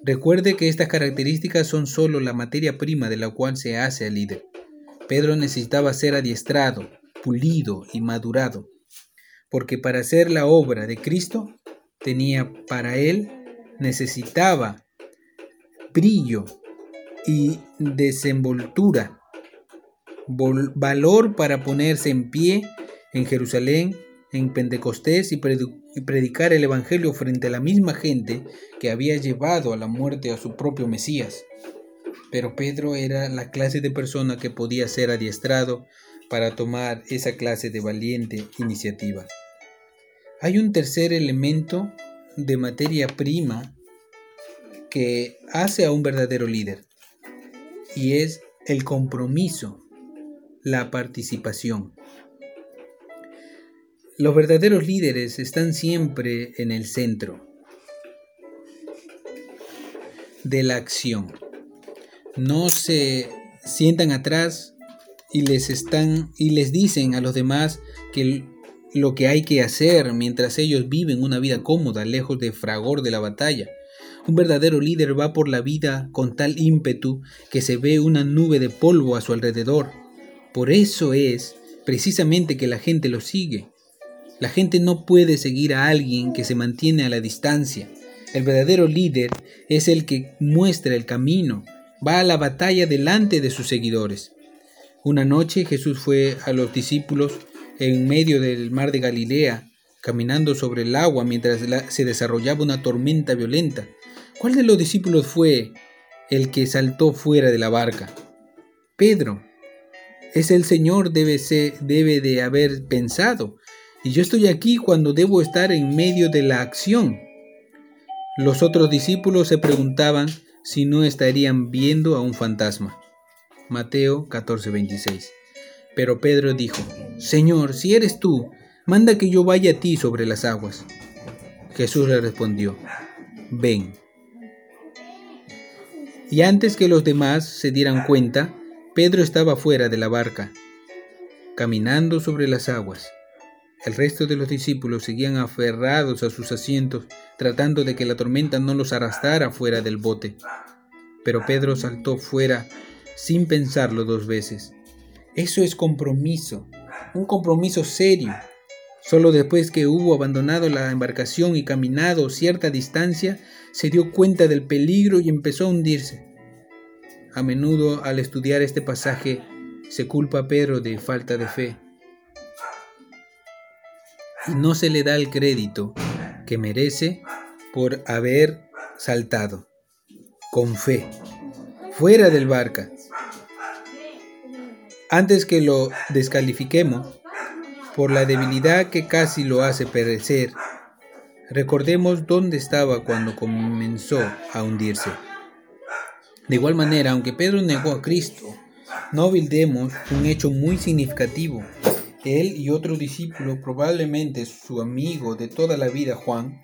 Recuerde que estas características son solo la materia prima de la cual se hace al líder. Pedro necesitaba ser adiestrado, y madurado, porque para hacer la obra de Cristo tenía para él, necesitaba brillo y desenvoltura, valor para ponerse en pie en Jerusalén, en Pentecostés y predicar el Evangelio frente a la misma gente que había llevado a la muerte a su propio Mesías. Pero Pedro era la clase de persona que podía ser adiestrado para tomar esa clase de valiente iniciativa. Hay un tercer elemento de materia prima que hace a un verdadero líder y es el compromiso, la participación. Los verdaderos líderes están siempre en el centro de la acción. No se sientan atrás y les están y les dicen a los demás que lo que hay que hacer mientras ellos viven una vida cómoda lejos de fragor de la batalla. Un verdadero líder va por la vida con tal ímpetu que se ve una nube de polvo a su alrededor. Por eso es precisamente que la gente lo sigue. La gente no puede seguir a alguien que se mantiene a la distancia. El verdadero líder es el que muestra el camino, va a la batalla delante de sus seguidores. Una noche Jesús fue a los discípulos en medio del mar de Galilea, caminando sobre el agua mientras se desarrollaba una tormenta violenta. ¿Cuál de los discípulos fue el que saltó fuera de la barca? Pedro. Es el Señor debe, debe de haber pensado. Y yo estoy aquí cuando debo estar en medio de la acción. Los otros discípulos se preguntaban si no estarían viendo a un fantasma. Mateo 14:26. Pero Pedro dijo, Señor, si eres tú, manda que yo vaya a ti sobre las aguas. Jesús le respondió, ven. Y antes que los demás se dieran cuenta, Pedro estaba fuera de la barca, caminando sobre las aguas. El resto de los discípulos seguían aferrados a sus asientos, tratando de que la tormenta no los arrastrara fuera del bote. Pero Pedro saltó fuera sin pensarlo dos veces. Eso es compromiso, un compromiso serio. Solo después que hubo abandonado la embarcación y caminado cierta distancia, se dio cuenta del peligro y empezó a hundirse. A menudo al estudiar este pasaje se culpa a Pedro de falta de fe y no se le da el crédito que merece por haber saltado con fe fuera del barca. Antes que lo descalifiquemos por la debilidad que casi lo hace perecer, recordemos dónde estaba cuando comenzó a hundirse. De igual manera, aunque Pedro negó a Cristo, no olvidemos un hecho muy significativo él y otro discípulo, probablemente su amigo de toda la vida Juan,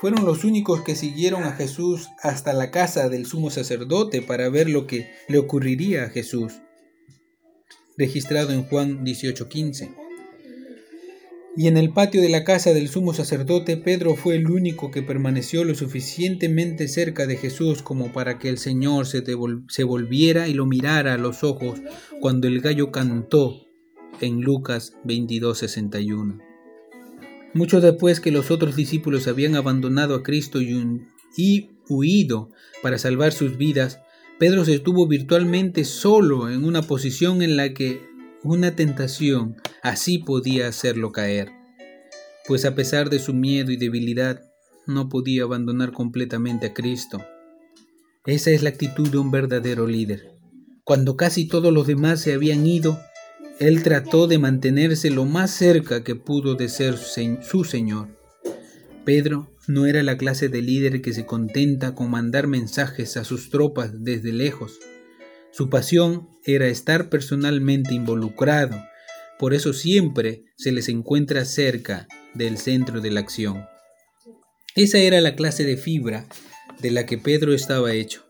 fueron los únicos que siguieron a Jesús hasta la casa del sumo sacerdote para ver lo que le ocurriría a Jesús, registrado en Juan 18:15. Y en el patio de la casa del sumo sacerdote, Pedro fue el único que permaneció lo suficientemente cerca de Jesús como para que el Señor se, se volviera y lo mirara a los ojos cuando el gallo cantó en Lucas 22:61. Mucho después que los otros discípulos habían abandonado a Cristo y, y huido para salvar sus vidas, Pedro se estuvo virtualmente solo en una posición en la que una tentación así podía hacerlo caer, pues a pesar de su miedo y debilidad, no podía abandonar completamente a Cristo. Esa es la actitud de un verdadero líder. Cuando casi todos los demás se habían ido, él trató de mantenerse lo más cerca que pudo de ser su Señor. Pedro no era la clase de líder que se contenta con mandar mensajes a sus tropas desde lejos. Su pasión era estar personalmente involucrado, por eso siempre se les encuentra cerca del centro de la acción. Esa era la clase de fibra de la que Pedro estaba hecho,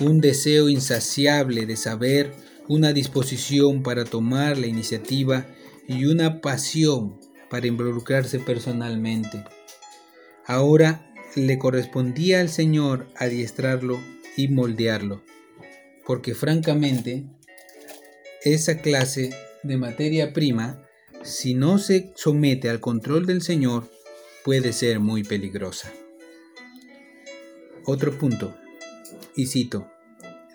un deseo insaciable de saber una disposición para tomar la iniciativa y una pasión para involucrarse personalmente. Ahora le correspondía al Señor adiestrarlo y moldearlo, porque francamente esa clase de materia prima, si no se somete al control del Señor, puede ser muy peligrosa. Otro punto, y cito,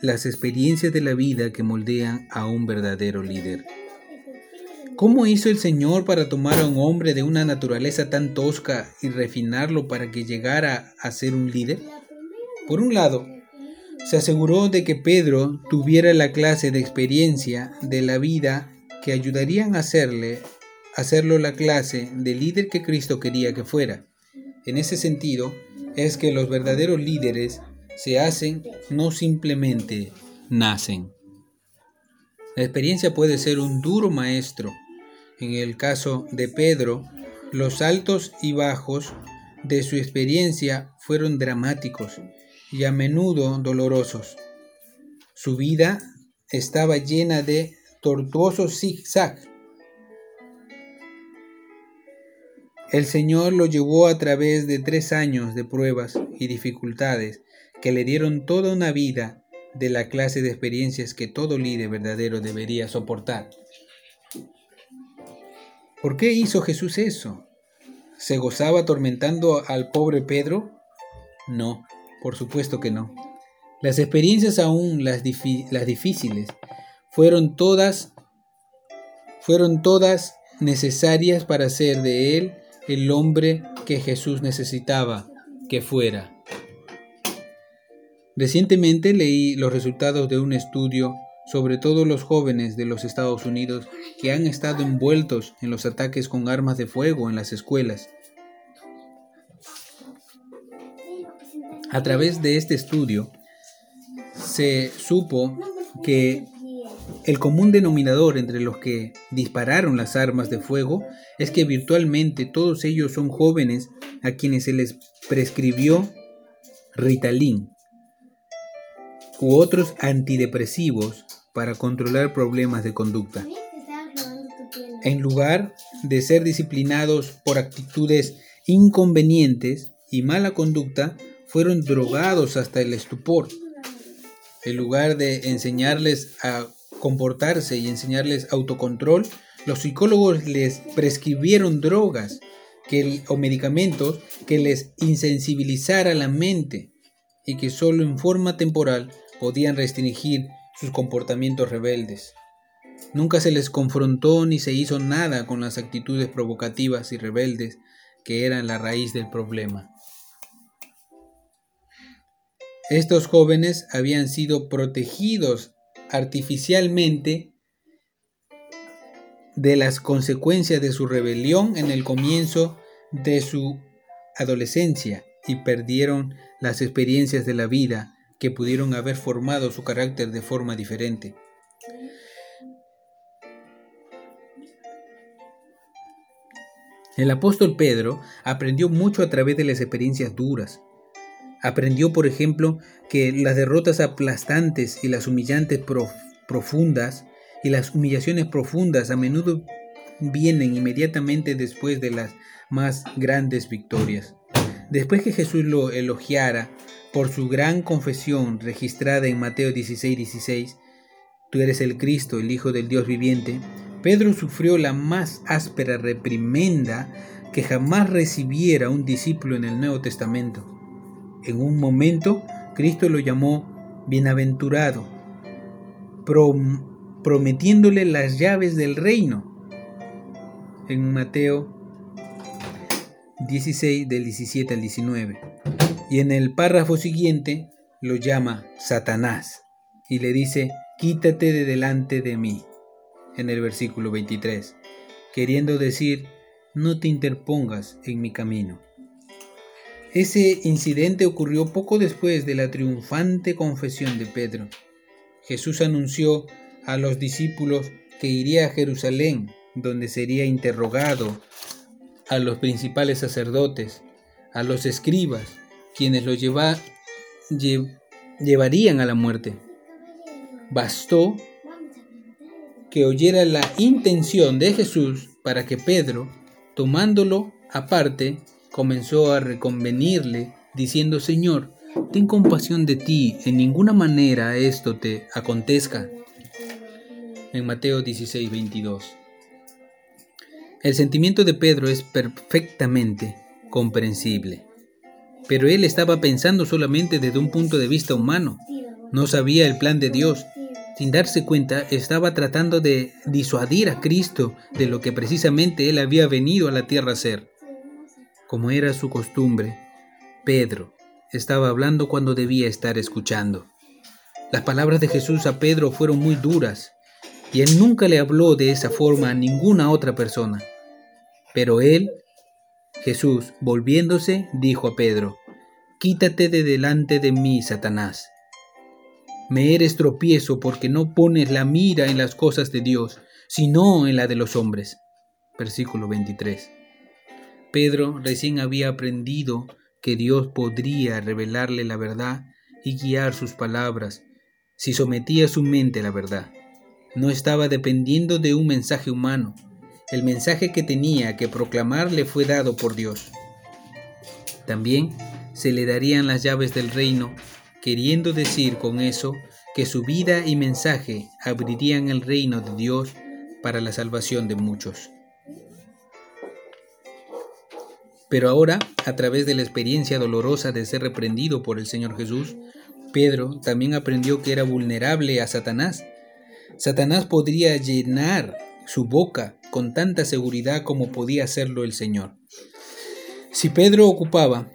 las experiencias de la vida que moldean a un verdadero líder. ¿Cómo hizo el Señor para tomar a un hombre de una naturaleza tan tosca y refinarlo para que llegara a ser un líder? Por un lado, se aseguró de que Pedro tuviera la clase de experiencia de la vida que ayudarían a hacerle hacerlo la clase de líder que Cristo quería que fuera. En ese sentido, es que los verdaderos líderes se hacen, no simplemente nacen. La experiencia puede ser un duro maestro. En el caso de Pedro, los altos y bajos de su experiencia fueron dramáticos y a menudo dolorosos. Su vida estaba llena de tortuosos zigzag. El Señor lo llevó a través de tres años de pruebas y dificultades que le dieron toda una vida de la clase de experiencias que todo líder verdadero debería soportar. ¿Por qué hizo Jesús eso? ¿Se gozaba atormentando al pobre Pedro? No, por supuesto que no. Las experiencias aún las, las difíciles fueron todas fueron todas necesarias para hacer de él el hombre que Jesús necesitaba que fuera. Recientemente leí los resultados de un estudio sobre todos los jóvenes de los Estados Unidos que han estado envueltos en los ataques con armas de fuego en las escuelas. A través de este estudio se supo que El común denominador entre los que dispararon las armas de fuego es que virtualmente todos ellos son jóvenes a quienes se les prescribió Ritalin u otros antidepresivos para controlar problemas de conducta. En lugar de ser disciplinados por actitudes inconvenientes y mala conducta, fueron drogados hasta el estupor. En lugar de enseñarles a comportarse y enseñarles autocontrol, los psicólogos les prescribieron drogas que, o medicamentos que les insensibilizara la mente y que solo en forma temporal podían restringir sus comportamientos rebeldes. Nunca se les confrontó ni se hizo nada con las actitudes provocativas y rebeldes que eran la raíz del problema. Estos jóvenes habían sido protegidos artificialmente de las consecuencias de su rebelión en el comienzo de su adolescencia y perdieron las experiencias de la vida que pudieron haber formado su carácter de forma diferente. El apóstol Pedro aprendió mucho a través de las experiencias duras. Aprendió, por ejemplo, que las derrotas aplastantes y las humillantes profundas y las humillaciones profundas a menudo vienen inmediatamente después de las más grandes victorias. Después que Jesús lo elogiara por su gran confesión registrada en Mateo 16:16, 16, tú eres el Cristo, el Hijo del Dios viviente, Pedro sufrió la más áspera reprimenda que jamás recibiera un discípulo en el Nuevo Testamento. En un momento, Cristo lo llamó bienaventurado, prometiéndole las llaves del reino. En Mateo 16 del 17 al 19. Y en el párrafo siguiente lo llama Satanás y le dice, quítate de delante de mí, en el versículo 23, queriendo decir, no te interpongas en mi camino. Ese incidente ocurrió poco después de la triunfante confesión de Pedro. Jesús anunció a los discípulos que iría a Jerusalén, donde sería interrogado, a los principales sacerdotes, a los escribas, quienes lo llevarían a la muerte. Bastó que oyera la intención de Jesús para que Pedro, tomándolo aparte, comenzó a reconvenirle, diciendo, Señor, ten compasión de ti, en ninguna manera esto te acontezca. En Mateo 16, 22. El sentimiento de Pedro es perfectamente comprensible. Pero él estaba pensando solamente desde un punto de vista humano. No sabía el plan de Dios. Sin darse cuenta, estaba tratando de disuadir a Cristo de lo que precisamente él había venido a la tierra a hacer. Como era su costumbre, Pedro estaba hablando cuando debía estar escuchando. Las palabras de Jesús a Pedro fueron muy duras, y él nunca le habló de esa forma a ninguna otra persona. Pero él Jesús, volviéndose, dijo a Pedro, Quítate de delante de mí, Satanás. Me eres tropiezo porque no pones la mira en las cosas de Dios, sino en la de los hombres. Versículo 23. Pedro recién había aprendido que Dios podría revelarle la verdad y guiar sus palabras si sometía su mente a la verdad. No estaba dependiendo de un mensaje humano, el mensaje que tenía que proclamar le fue dado por Dios. También se le darían las llaves del reino, queriendo decir con eso que su vida y mensaje abrirían el reino de Dios para la salvación de muchos. Pero ahora, a través de la experiencia dolorosa de ser reprendido por el Señor Jesús, Pedro también aprendió que era vulnerable a Satanás. Satanás podría llenar su boca con tanta seguridad como podía hacerlo el Señor. Si Pedro ocupaba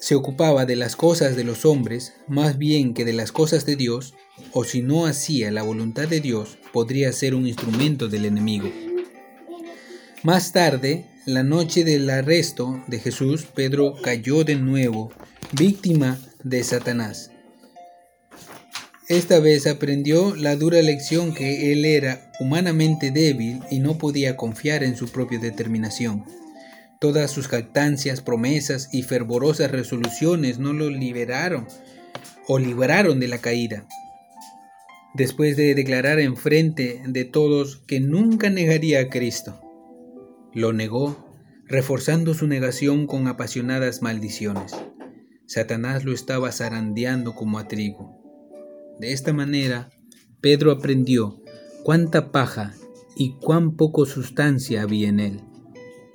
se ocupaba de las cosas de los hombres más bien que de las cosas de Dios, o si no hacía la voluntad de Dios, podría ser un instrumento del enemigo. Más tarde, la noche del arresto de Jesús, Pedro cayó de nuevo, víctima de Satanás. esta vez aprendió la dura lección que él era humanamente débil y no podía confiar en su propia determinación. Todas sus jactancias, promesas y fervorosas resoluciones no lo liberaron o libraron de la caída. Después de declarar en frente de todos que nunca negaría a Cristo, lo negó, reforzando su negación con apasionadas maldiciones. Satanás lo estaba zarandeando como a trigo. De esta manera, Pedro aprendió cuánta paja y cuán poco sustancia había en él,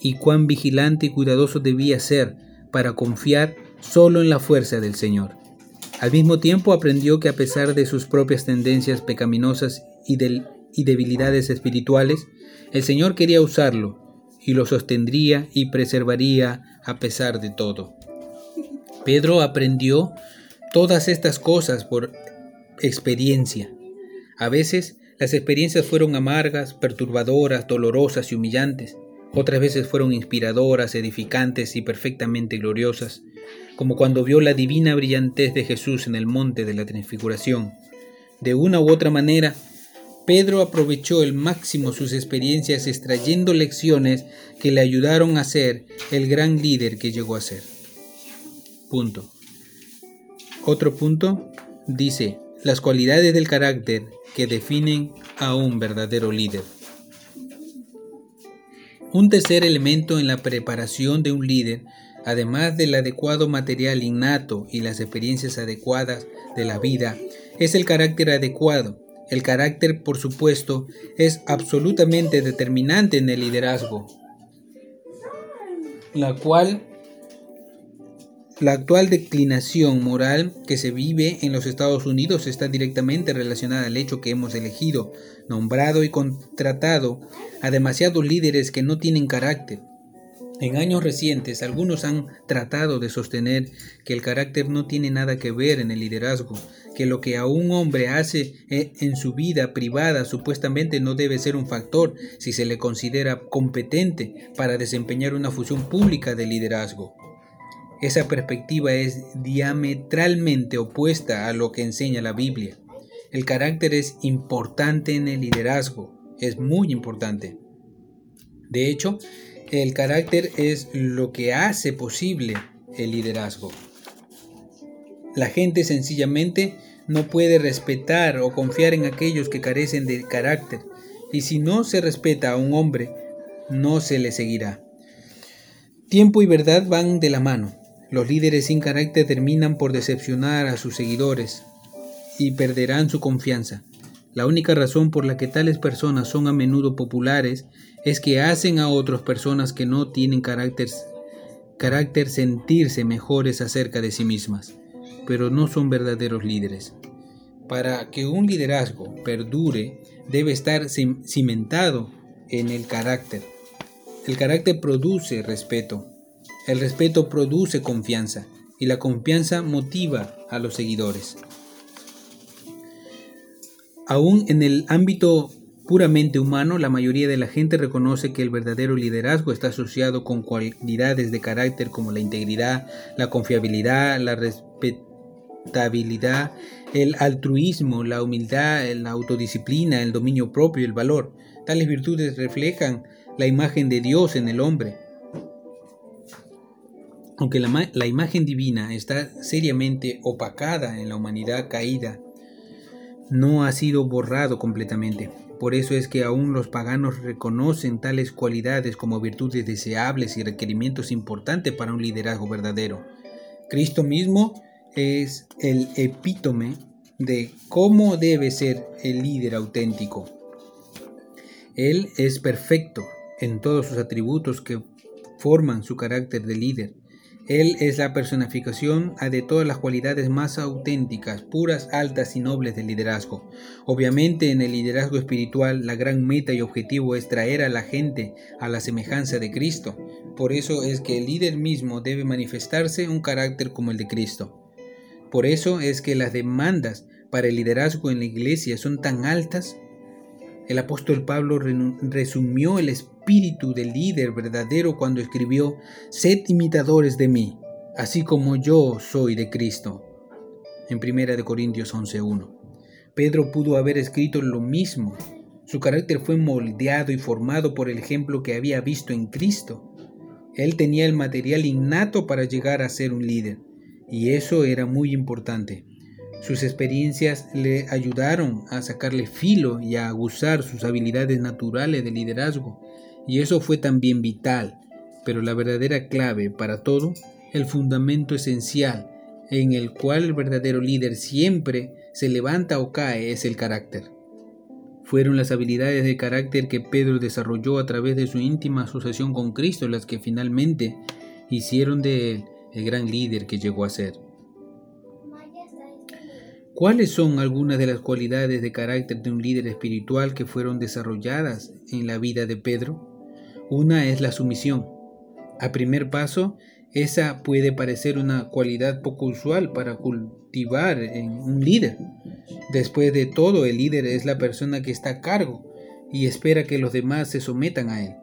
y cuán vigilante y cuidadoso debía ser para confiar solo en la fuerza del Señor. Al mismo tiempo aprendió que a pesar de sus propias tendencias pecaminosas y, y debilidades espirituales, el Señor quería usarlo y lo sostendría y preservaría a pesar de todo. Pedro aprendió todas estas cosas por experiencia. A veces las experiencias fueron amargas, perturbadoras, dolorosas y humillantes. Otras veces fueron inspiradoras, edificantes y perfectamente gloriosas, como cuando vio la divina brillantez de Jesús en el monte de la transfiguración. De una u otra manera, Pedro aprovechó el máximo sus experiencias extrayendo lecciones que le ayudaron a ser el gran líder que llegó a ser. Punto. Otro punto dice, las cualidades del carácter que definen a un verdadero líder. Un tercer elemento en la preparación de un líder, además del adecuado material innato y las experiencias adecuadas de la vida, es el carácter adecuado. El carácter, por supuesto, es absolutamente determinante en el liderazgo, la cual la actual declinación moral que se vive en los Estados Unidos está directamente relacionada al hecho que hemos elegido, nombrado y contratado a demasiados líderes que no tienen carácter. En años recientes, algunos han tratado de sostener que el carácter no tiene nada que ver en el liderazgo, que lo que a un hombre hace eh, en su vida privada supuestamente no debe ser un factor si se le considera competente para desempeñar una función pública de liderazgo. Esa perspectiva es diametralmente opuesta a lo que enseña la Biblia. El carácter es importante en el liderazgo, es muy importante. De hecho, el carácter es lo que hace posible el liderazgo. La gente sencillamente no puede respetar o confiar en aquellos que carecen de carácter, y si no se respeta a un hombre, no se le seguirá. Tiempo y verdad van de la mano. Los líderes sin carácter terminan por decepcionar a sus seguidores y perderán su confianza. La única razón por la que tales personas son a menudo populares es que hacen a otras personas que no tienen carácter, carácter sentirse mejores acerca de sí mismas, pero no son verdaderos líderes. Para que un liderazgo perdure, debe estar cimentado en el carácter. El carácter produce respeto, el respeto produce confianza y la confianza motiva a los seguidores. Aún en el ámbito puramente humano, la mayoría de la gente reconoce que el verdadero liderazgo está asociado con cualidades de carácter como la integridad, la confiabilidad, la respetabilidad, el altruismo, la humildad, la autodisciplina, el dominio propio, el valor. Tales virtudes reflejan la imagen de Dios en el hombre aunque la, imagen divina está seriamente opacada en la humanidad caída, no ha sido borrado completamente. Por eso es que aún los paganos reconocen tales cualidades como virtudes deseables y requerimientos importantes para un liderazgo verdadero. Cristo mismo es el epítome de cómo debe ser el líder auténtico. Él es perfecto en todos sus atributos que forman su carácter de líder. Él es la personificación de todas las cualidades más auténticas, puras, altas y nobles del liderazgo. Obviamente en el liderazgo espiritual la gran meta y objetivo es traer a la gente a la semejanza de Cristo. Por eso es que el líder mismo debe manifestarse un carácter como el de Cristo. Por eso es que las demandas para el liderazgo en la iglesia son tan altas el apóstol Pablo resumió el espíritu del líder verdadero cuando escribió, Sed imitadores de mí, así como yo soy de Cristo, en 1 Corintios 11.1. Pedro pudo haber escrito lo mismo. Su carácter fue moldeado y formado por el ejemplo que había visto en Cristo. Él tenía el material innato para llegar a ser un líder, y eso era muy importante. Sus experiencias le ayudaron a sacarle filo y a aguzar sus habilidades naturales de liderazgo, y eso fue también vital, pero la verdadera clave para todo, el fundamento esencial en el cual el verdadero líder siempre se levanta o cae es el carácter. Fueron las habilidades de carácter que Pedro desarrolló a través de su íntima asociación con Cristo las que finalmente hicieron de él el gran líder que llegó a ser. ¿Cuáles son algunas de las cualidades de carácter de un líder espiritual que fueron desarrolladas en la vida de Pedro? Una es la sumisión. A primer paso, esa puede parecer una cualidad poco usual para cultivar en un líder. Después de todo, el líder es la persona que está a cargo y espera que los demás se sometan a él.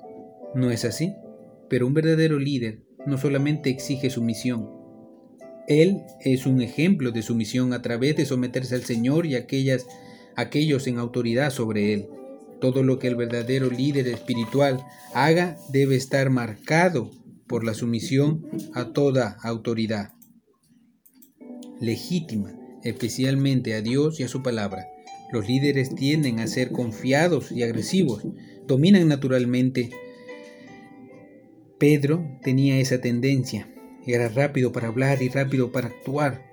¿No es así? Pero un verdadero líder no solamente exige sumisión, él es un ejemplo de sumisión a través de someterse al Señor y aquellas, aquellos en autoridad sobre Él. Todo lo que el verdadero líder espiritual haga debe estar marcado por la sumisión a toda autoridad legítima, especialmente a Dios y a su palabra. Los líderes tienden a ser confiados y agresivos, dominan naturalmente. Pedro tenía esa tendencia, era rápido para hablar y rápido para actuar.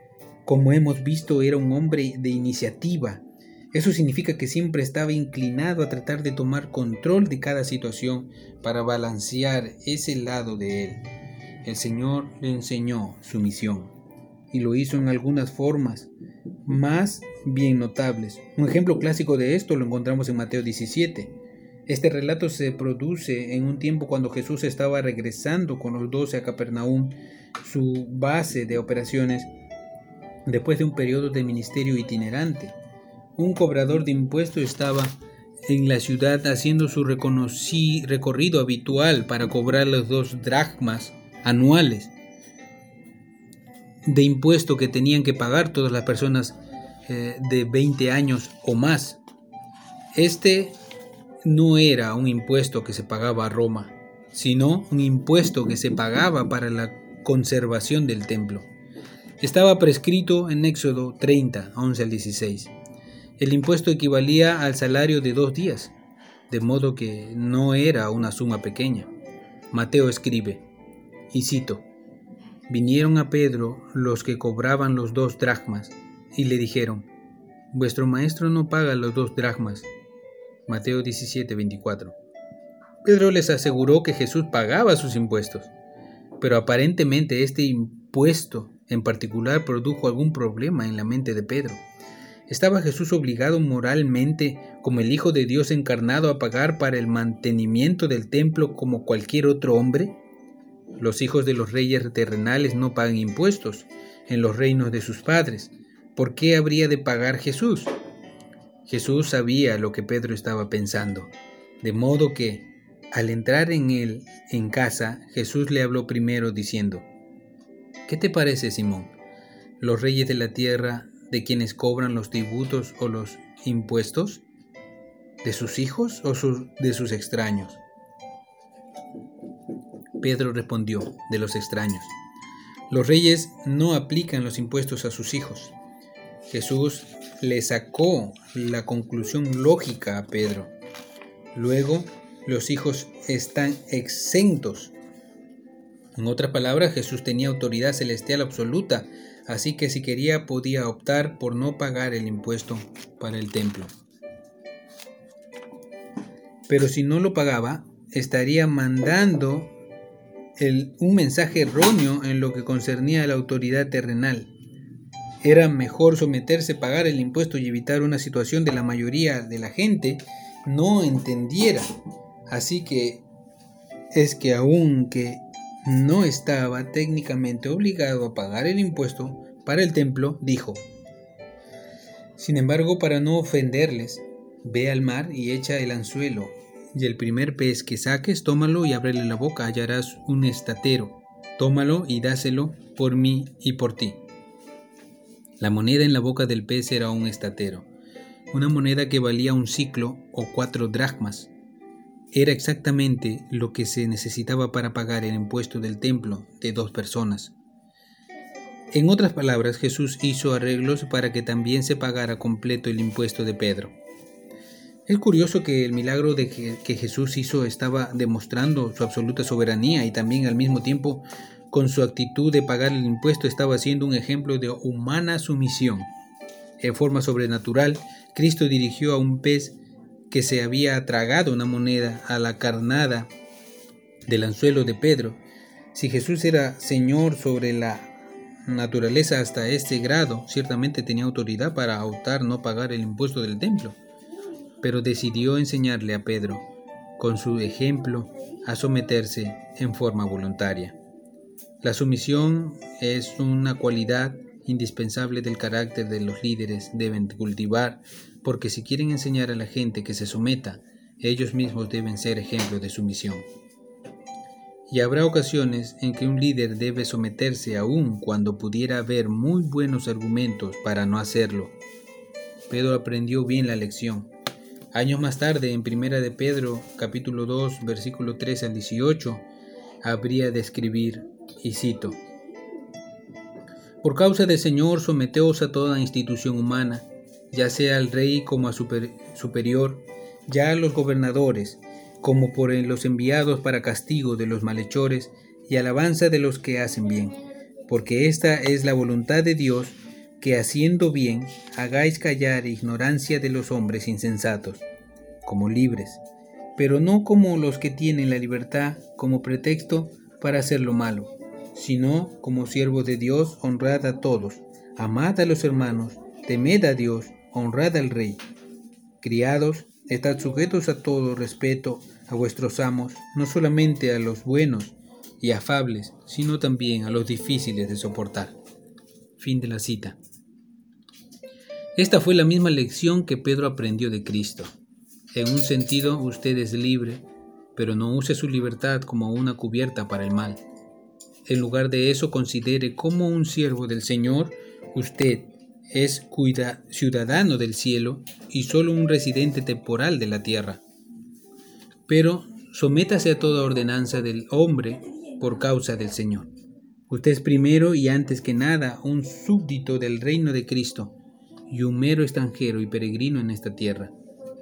Como hemos visto, era un hombre de iniciativa. Eso significa que siempre estaba inclinado a tratar de tomar control de cada situación para balancear ese lado de él. El Señor le enseñó su misión y lo hizo en algunas formas más bien notables. Un ejemplo clásico de esto lo encontramos en Mateo 17. Este relato se produce en un tiempo cuando Jesús estaba regresando con los doce a Capernaum, su base de operaciones, después de un periodo de ministerio itinerante. Un cobrador de impuestos estaba en la ciudad haciendo su recorrido habitual para cobrar los dos dracmas anuales de impuesto que tenían que pagar todas las personas eh, de 20 años o más. Este no era un impuesto que se pagaba a Roma, sino un impuesto que se pagaba para la conservación del templo. Estaba prescrito en Éxodo 30, 11 al 16. El impuesto equivalía al salario de dos días, de modo que no era una suma pequeña. Mateo escribe, y cito, Vinieron a Pedro los que cobraban los dos dracmas, y le dijeron, Vuestro maestro no paga los dos dracmas, Mateo 17, 24. Pedro les aseguró que Jesús pagaba sus impuestos, pero aparentemente este impuesto en particular produjo algún problema en la mente de Pedro. ¿Estaba Jesús obligado moralmente, como el Hijo de Dios encarnado, a pagar para el mantenimiento del templo como cualquier otro hombre? Los hijos de los reyes terrenales no pagan impuestos en los reinos de sus padres. ¿Por qué habría de pagar Jesús? Jesús sabía lo que Pedro estaba pensando, de modo que, al entrar en él en casa, Jesús le habló primero diciendo, ¿Qué te parece, Simón? ¿Los reyes de la tierra de quienes cobran los tributos o los impuestos? ¿De sus hijos o de sus extraños? Pedro respondió, de los extraños. Los reyes no aplican los impuestos a sus hijos. Jesús le sacó la conclusión lógica a Pedro. Luego, los hijos están exentos. En otras palabras, Jesús tenía autoridad celestial absoluta, así que si quería podía optar por no pagar el impuesto para el templo. Pero si no lo pagaba, estaría mandando un mensaje erróneo en lo que concernía a la autoridad terrenal. Era mejor someterse, a pagar el impuesto y evitar una situación de la mayoría de la gente no entendiera. Así que es que aunque no estaba técnicamente obligado a pagar el impuesto para el templo, dijo, sin embargo, para no ofenderles, ve al mar y echa el anzuelo, y el primer pez que saques, tómalo y ábrele la boca, hallarás un estatero. Tómalo y dáselo por mí y por ti. La moneda en la boca del pez era un estatero. una moneda que valía un ciclo o cuatro dracmas. Era exactamente lo que se necesitaba para pagar el impuesto del templo de dos personas. En otras palabras, Jesús hizo arreglos para que también se pagara completo el impuesto de Pedro. Es curioso que el milagro de que, Jesús hizo estaba demostrando su absoluta soberanía y también al mismo tiempo con su actitud de pagar el impuesto estaba siendo un ejemplo de humana sumisión. En forma sobrenatural, Cristo dirigió a un pez que se había tragado una moneda a la carnada del anzuelo de Pedro. Si Jesús era Señor sobre la naturaleza hasta este grado, ciertamente tenía autoridad para optar no pagar el impuesto del templo pero decidió enseñarle a Pedro, con su ejemplo, a someterse en forma voluntaria. La sumisión es una cualidad indispensable del carácter de los líderes deben cultivar, porque si quieren enseñar a la gente que se someta, ellos mismos deben ser ejemplo de sumisión. Y habrá ocasiones en que un líder debe someterse aún cuando pudiera haber muy buenos argumentos para no hacerlo. Pedro aprendió bien la lección Años más tarde, en Primera de Pedro, capítulo 2, versículo 13 al 18, habría de escribir, y cito, Por causa del Señor, someteos a toda institución humana, ya sea al rey como a superior, ya a los gobernadores, como por los enviados para castigo de los malhechores y alabanza de los que hacen bien, porque esta es la voluntad de Dios, que haciendo bien hagáis callar ignorancia de los hombres insensatos, como libres, pero no como los que tienen la libertad como pretexto para hacer lo malo, sino como siervos de Dios, honrad a todos, amad a los hermanos, temed a Dios, honrad al rey. Criados, estad sujetos a todo respeto a vuestros amos, no solamente a los buenos y afables, sino también a los difíciles de soportar. Fin de la cita. Esta fue la misma lección que Pedro aprendió de Cristo. En un sentido, usted es libre, pero no use su libertad como una cubierta para el mal. En lugar de eso, considere como un siervo del Señor, usted es ciudadano del cielo y solo un residente temporal de la tierra. Pero sométase a toda ordenanza del hombre por causa del Señor. Usted es primero y antes que nada un súbdito del reino de Cristo y un mero extranjero y peregrino en esta tierra.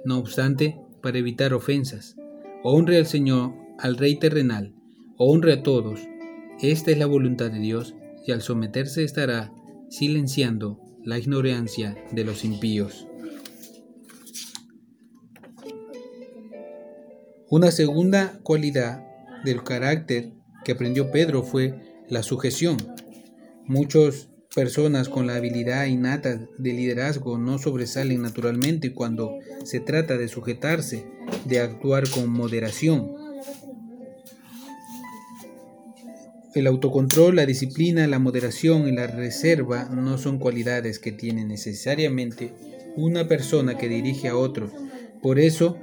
No obstante, para evitar ofensas, honre al Señor, al Rey terrenal, honre a todos. Esta es la voluntad de Dios, y al someterse estará silenciando la ignorancia de los impíos. Una segunda cualidad del carácter que aprendió Pedro fue la sujeción. Muchos personas con la habilidad innata de liderazgo no sobresalen naturalmente cuando se trata de sujetarse, de actuar con moderación. El autocontrol, la disciplina, la moderación y la reserva no son cualidades que tiene necesariamente una persona que dirige a otros. Por eso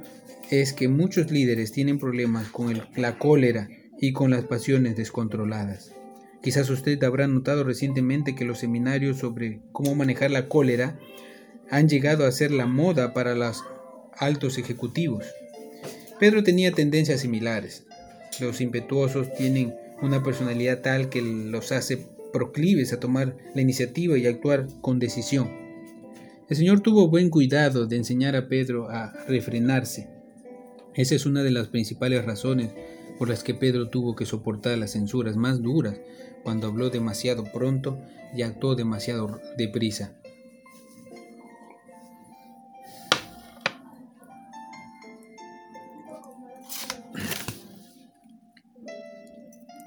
es que muchos líderes tienen problemas con la cólera y con las pasiones descontroladas. Quizás usted habrá notado recientemente que los seminarios sobre cómo manejar la cólera han llegado a ser la moda para los altos ejecutivos. Pedro tenía tendencias similares. Los impetuosos tienen una personalidad tal que los hace proclives a tomar la iniciativa y actuar con decisión. El Señor tuvo buen cuidado de enseñar a Pedro a refrenarse. Esa es una de las principales razones por las que Pedro tuvo que soportar las censuras más duras cuando habló demasiado pronto y actuó demasiado deprisa.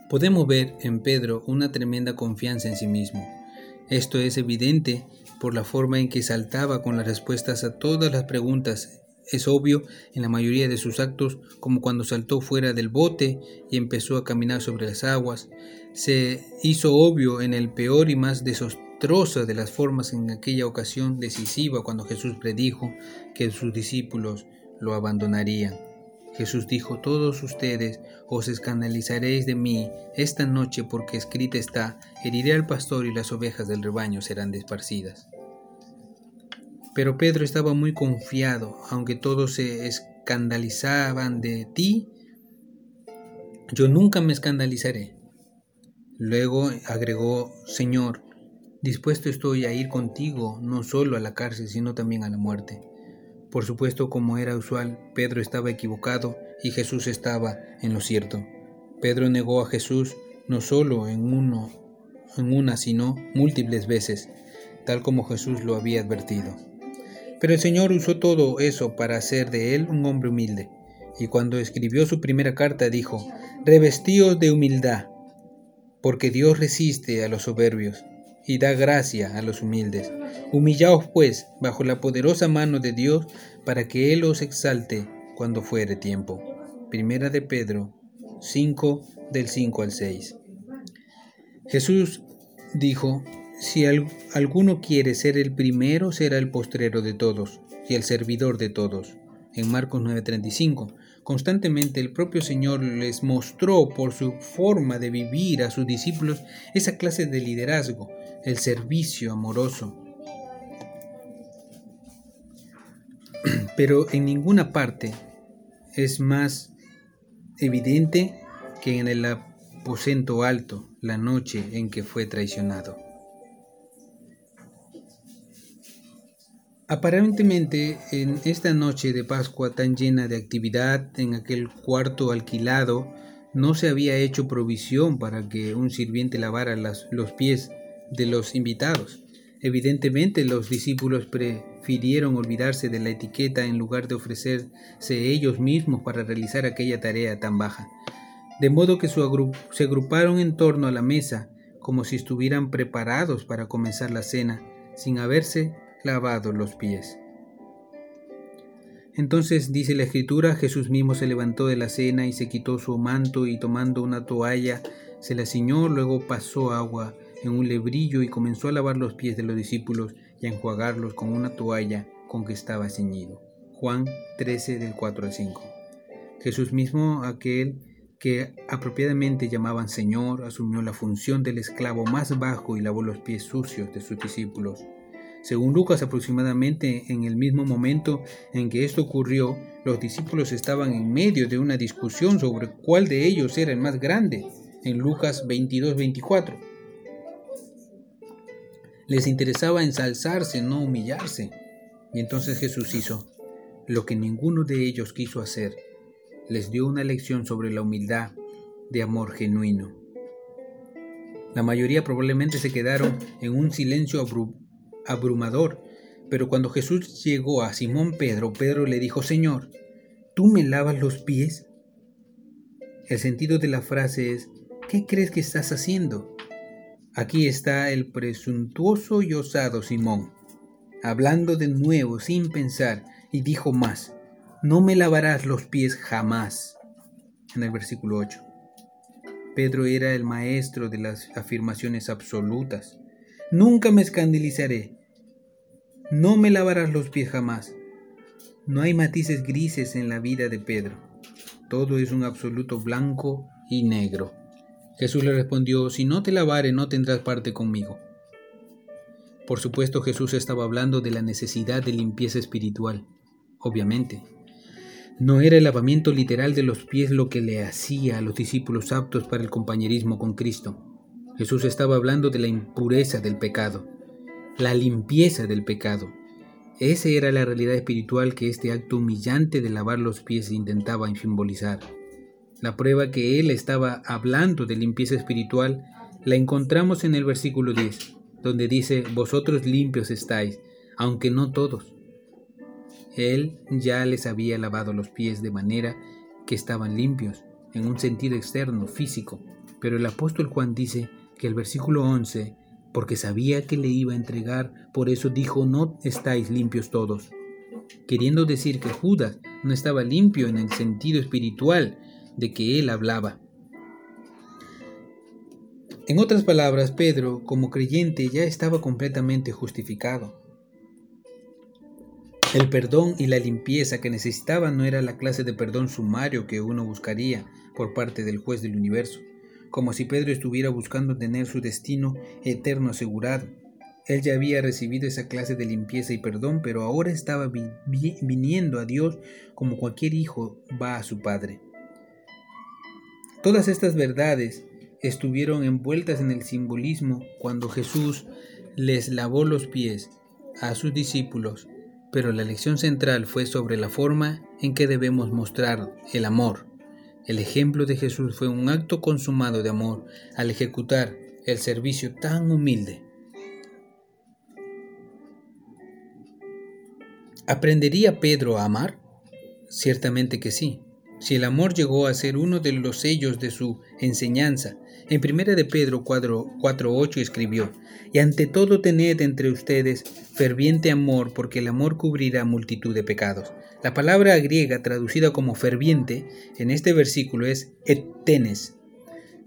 Podemos ver en Pedro una tremenda confianza en sí mismo. Esto es evidente por la forma en que saltaba con las respuestas a todas las preguntas es obvio en la mayoría de sus actos, como cuando saltó fuera del bote y empezó a caminar sobre las aguas. Se hizo obvio en el peor y más desastroso de las formas en aquella ocasión decisiva cuando Jesús predijo que sus discípulos lo abandonarían. Jesús dijo, todos ustedes os escandalizaréis de mí esta noche porque escrita está, heriré al pastor y las ovejas del rebaño serán desparcidas. Pero Pedro estaba muy confiado, aunque todos se escandalizaban de ti, yo nunca me escandalizaré. Luego agregó, Señor, dispuesto estoy a ir contigo, no solo a la cárcel, sino también a la muerte. Por supuesto, como era usual, Pedro estaba equivocado y Jesús estaba en lo cierto. Pedro negó a Jesús no solo en uno, en una, sino múltiples veces, tal como Jesús lo había advertido. Pero el Señor usó todo eso para hacer de él un hombre humilde. Y cuando escribió su primera carta dijo, Revestíos de humildad, porque Dios resiste a los soberbios y da gracia a los humildes. Humillaos pues bajo la poderosa mano de Dios para que Él os exalte cuando fuere tiempo. Primera de Pedro 5 del 5 al 6. Jesús dijo, si alguno quiere ser el primero, será el postrero de todos y el servidor de todos. En Marcos 9:35, constantemente el propio Señor les mostró por su forma de vivir a sus discípulos esa clase de liderazgo, el servicio amoroso. Pero en ninguna parte es más evidente que en el aposento alto, la noche en que fue traicionado. Aparentemente, en esta noche de Pascua tan llena de actividad en aquel cuarto alquilado, no se había hecho provisión para que un sirviente lavara los pies de los invitados. Evidentemente, los discípulos prefirieron olvidarse de la etiqueta en lugar de ofrecerse ellos mismos para realizar aquella tarea tan baja. De modo que se agruparon en torno a la mesa como si estuvieran preparados para comenzar la cena, sin haberse lavado los pies. Entonces dice la escritura, Jesús mismo se levantó de la cena y se quitó su manto y tomando una toalla se la ciñó, luego pasó agua en un lebrillo y comenzó a lavar los pies de los discípulos y a enjuagarlos con una toalla con que estaba ceñido. Juan 13 del 4 al 5. Jesús mismo, aquel que apropiadamente llamaban Señor, asumió la función del esclavo más bajo y lavó los pies sucios de sus discípulos. Según Lucas, aproximadamente en el mismo momento en que esto ocurrió, los discípulos estaban en medio de una discusión sobre cuál de ellos era el más grande, en Lucas 22-24. Les interesaba ensalzarse, no humillarse. Y entonces Jesús hizo lo que ninguno de ellos quiso hacer. Les dio una lección sobre la humildad de amor genuino. La mayoría probablemente se quedaron en un silencio abrumador. Pero cuando Jesús llegó a Simón Pedro, Pedro le dijo, Señor, ¿tú me lavas los pies? El sentido de la frase es, ¿qué crees que estás haciendo? Aquí está el presuntuoso y osado Simón, hablando de nuevo sin pensar, y dijo más, no me lavarás los pies jamás. En el versículo 8. Pedro era el maestro de las afirmaciones absolutas. Nunca me escandalizaré, no me lavarás los pies jamás. No hay matices grises en la vida de Pedro. Todo es un absoluto blanco y negro. Jesús le respondió, si no te lavare no tendrás parte conmigo. Por supuesto Jesús estaba hablando de la necesidad de limpieza espiritual, obviamente. No era el lavamiento literal de los pies lo que le hacía a los discípulos aptos para el compañerismo con Cristo. Jesús estaba hablando de la impureza del pecado la limpieza del pecado. Esa era la realidad espiritual que este acto humillante de lavar los pies intentaba simbolizar. La prueba que él estaba hablando de limpieza espiritual la encontramos en el versículo 10, donde dice, vosotros limpios estáis, aunque no todos. Él ya les había lavado los pies de manera que estaban limpios, en un sentido externo, físico, pero el apóstol Juan dice que el versículo 11 porque sabía que le iba a entregar, por eso dijo, no estáis limpios todos, queriendo decir que Judas no estaba limpio en el sentido espiritual de que él hablaba. En otras palabras, Pedro, como creyente, ya estaba completamente justificado. El perdón y la limpieza que necesitaba no era la clase de perdón sumario que uno buscaría por parte del juez del universo como si Pedro estuviera buscando tener su destino eterno asegurado. Él ya había recibido esa clase de limpieza y perdón, pero ahora estaba viniendo a Dios como cualquier hijo va a su padre. Todas estas verdades estuvieron envueltas en el simbolismo cuando Jesús les lavó los pies a sus discípulos, pero la lección central fue sobre la forma en que debemos mostrar el amor. El ejemplo de Jesús fue un acto consumado de amor al ejecutar el servicio tan humilde. ¿Aprendería Pedro a amar? Ciertamente que sí. Si el amor llegó a ser uno de los sellos de su enseñanza, en primera de Pedro 4.8 escribió, y ante todo tened entre ustedes ferviente amor, porque el amor cubrirá multitud de pecados. La palabra griega traducida como ferviente en este versículo es etenes,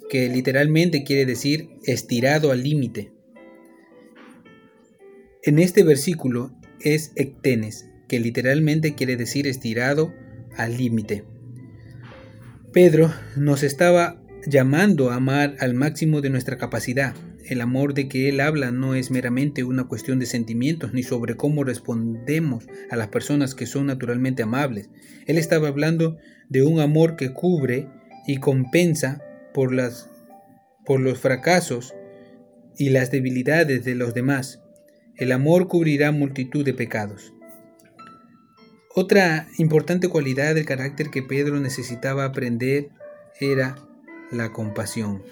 que literalmente quiere decir estirado al límite. En este versículo es ectenes, que literalmente quiere decir estirado al límite. Pedro nos estaba llamando a amar al máximo de nuestra capacidad. El amor de que él habla no es meramente una cuestión de sentimientos ni sobre cómo respondemos a las personas que son naturalmente amables. Él estaba hablando de un amor que cubre y compensa por, las, por los fracasos y las debilidades de los demás. El amor cubrirá multitud de pecados. Otra importante cualidad del carácter que Pedro necesitaba aprender era la compasión.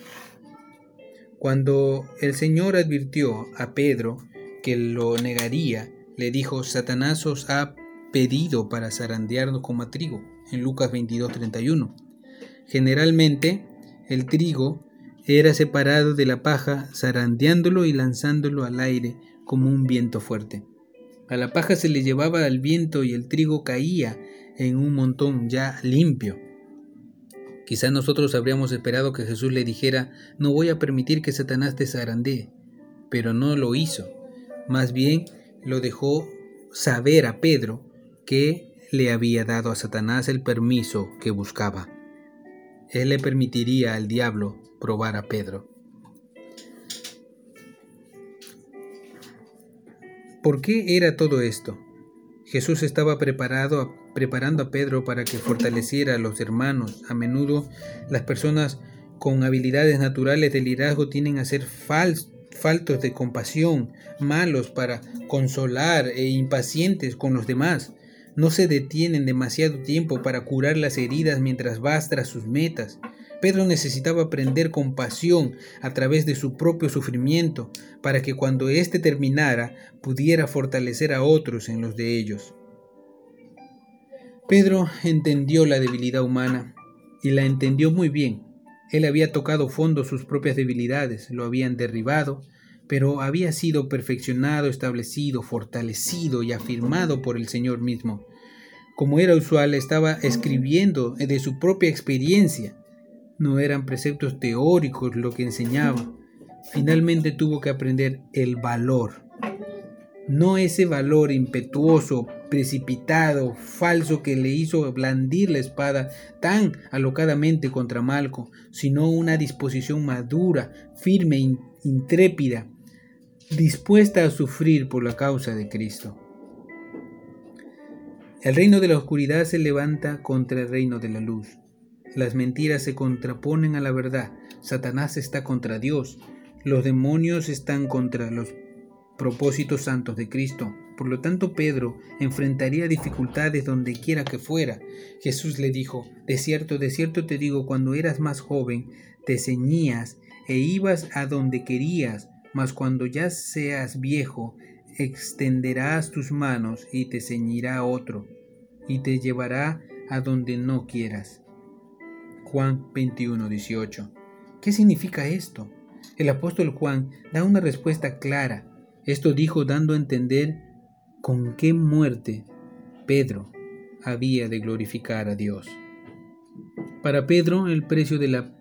Cuando el Señor advirtió a Pedro que lo negaría, le dijo, Satanás os ha pedido para zarandearnos como trigo, en Lucas 22:31. Generalmente, el trigo era separado de la paja, zarandeándolo y lanzándolo al aire como un viento fuerte. A la paja se le llevaba al viento y el trigo caía en un montón ya limpio. Quizá nosotros habríamos esperado que Jesús le dijera, no voy a permitir que Satanás te zarandee, pero no lo hizo. Más bien lo dejó saber a Pedro que le había dado a Satanás el permiso que buscaba. Él le permitiría al diablo probar a Pedro. ¿Por qué era todo esto? Jesús estaba preparando a Pedro para que fortaleciera a los hermanos. A menudo las personas con habilidades naturales de liderazgo tienen a ser faltos de compasión, malos para consolar e impacientes con los demás. No se detienen demasiado tiempo para curar las heridas mientras vas tras sus metas. Pedro necesitaba aprender compasión a través de su propio sufrimiento para que cuando éste terminara pudiera fortalecer a otros en los de ellos. Pedro entendió la debilidad humana y la entendió muy bien. Él había tocado fondo sus propias debilidades, lo habían derribado, pero había sido perfeccionado, establecido, fortalecido y afirmado por el Señor mismo. Como era usual, estaba escribiendo de su propia experiencia no eran preceptos teóricos lo que enseñaba. Finalmente tuvo que aprender el valor. No ese valor impetuoso, precipitado, falso que le hizo blandir la espada tan alocadamente contra Malco, sino una disposición madura, firme, intrépida, dispuesta a sufrir por la causa de Cristo. El reino de la oscuridad se levanta contra el reino de la luz. Las mentiras se contraponen a la verdad. Satanás está contra Dios. Los demonios están contra los propósitos santos de Cristo. Por lo tanto, Pedro enfrentaría dificultades donde quiera que fuera. Jesús le dijo, De cierto, de cierto te digo, cuando eras más joven, te ceñías e ibas a donde querías, mas cuando ya seas viejo, extenderás tus manos y te ceñirá otro, y te llevará a donde no quieras. Juan 21, 18. ¿Qué significa esto? El apóstol Juan da una respuesta clara. Esto dijo dando a entender con qué muerte Pedro había de glorificar a Dios. Para Pedro el precio de la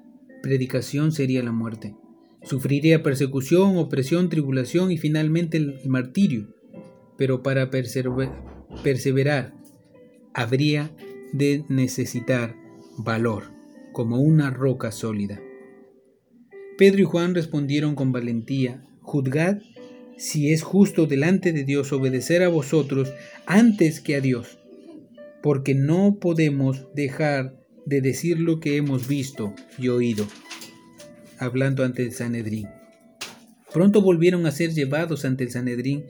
predicación sería la muerte. Sufriría persecución, opresión, tribulación y finalmente el martirio. Pero para perseverar habría de necesitar valor como una roca sólida. Pedro y Juan respondieron con valentía, Juzgad si es justo delante de Dios obedecer a vosotros antes que a Dios, porque no podemos dejar de decir lo que hemos visto y oído, hablando ante el Sanedrín. Pronto volvieron a ser llevados ante el Sanedrín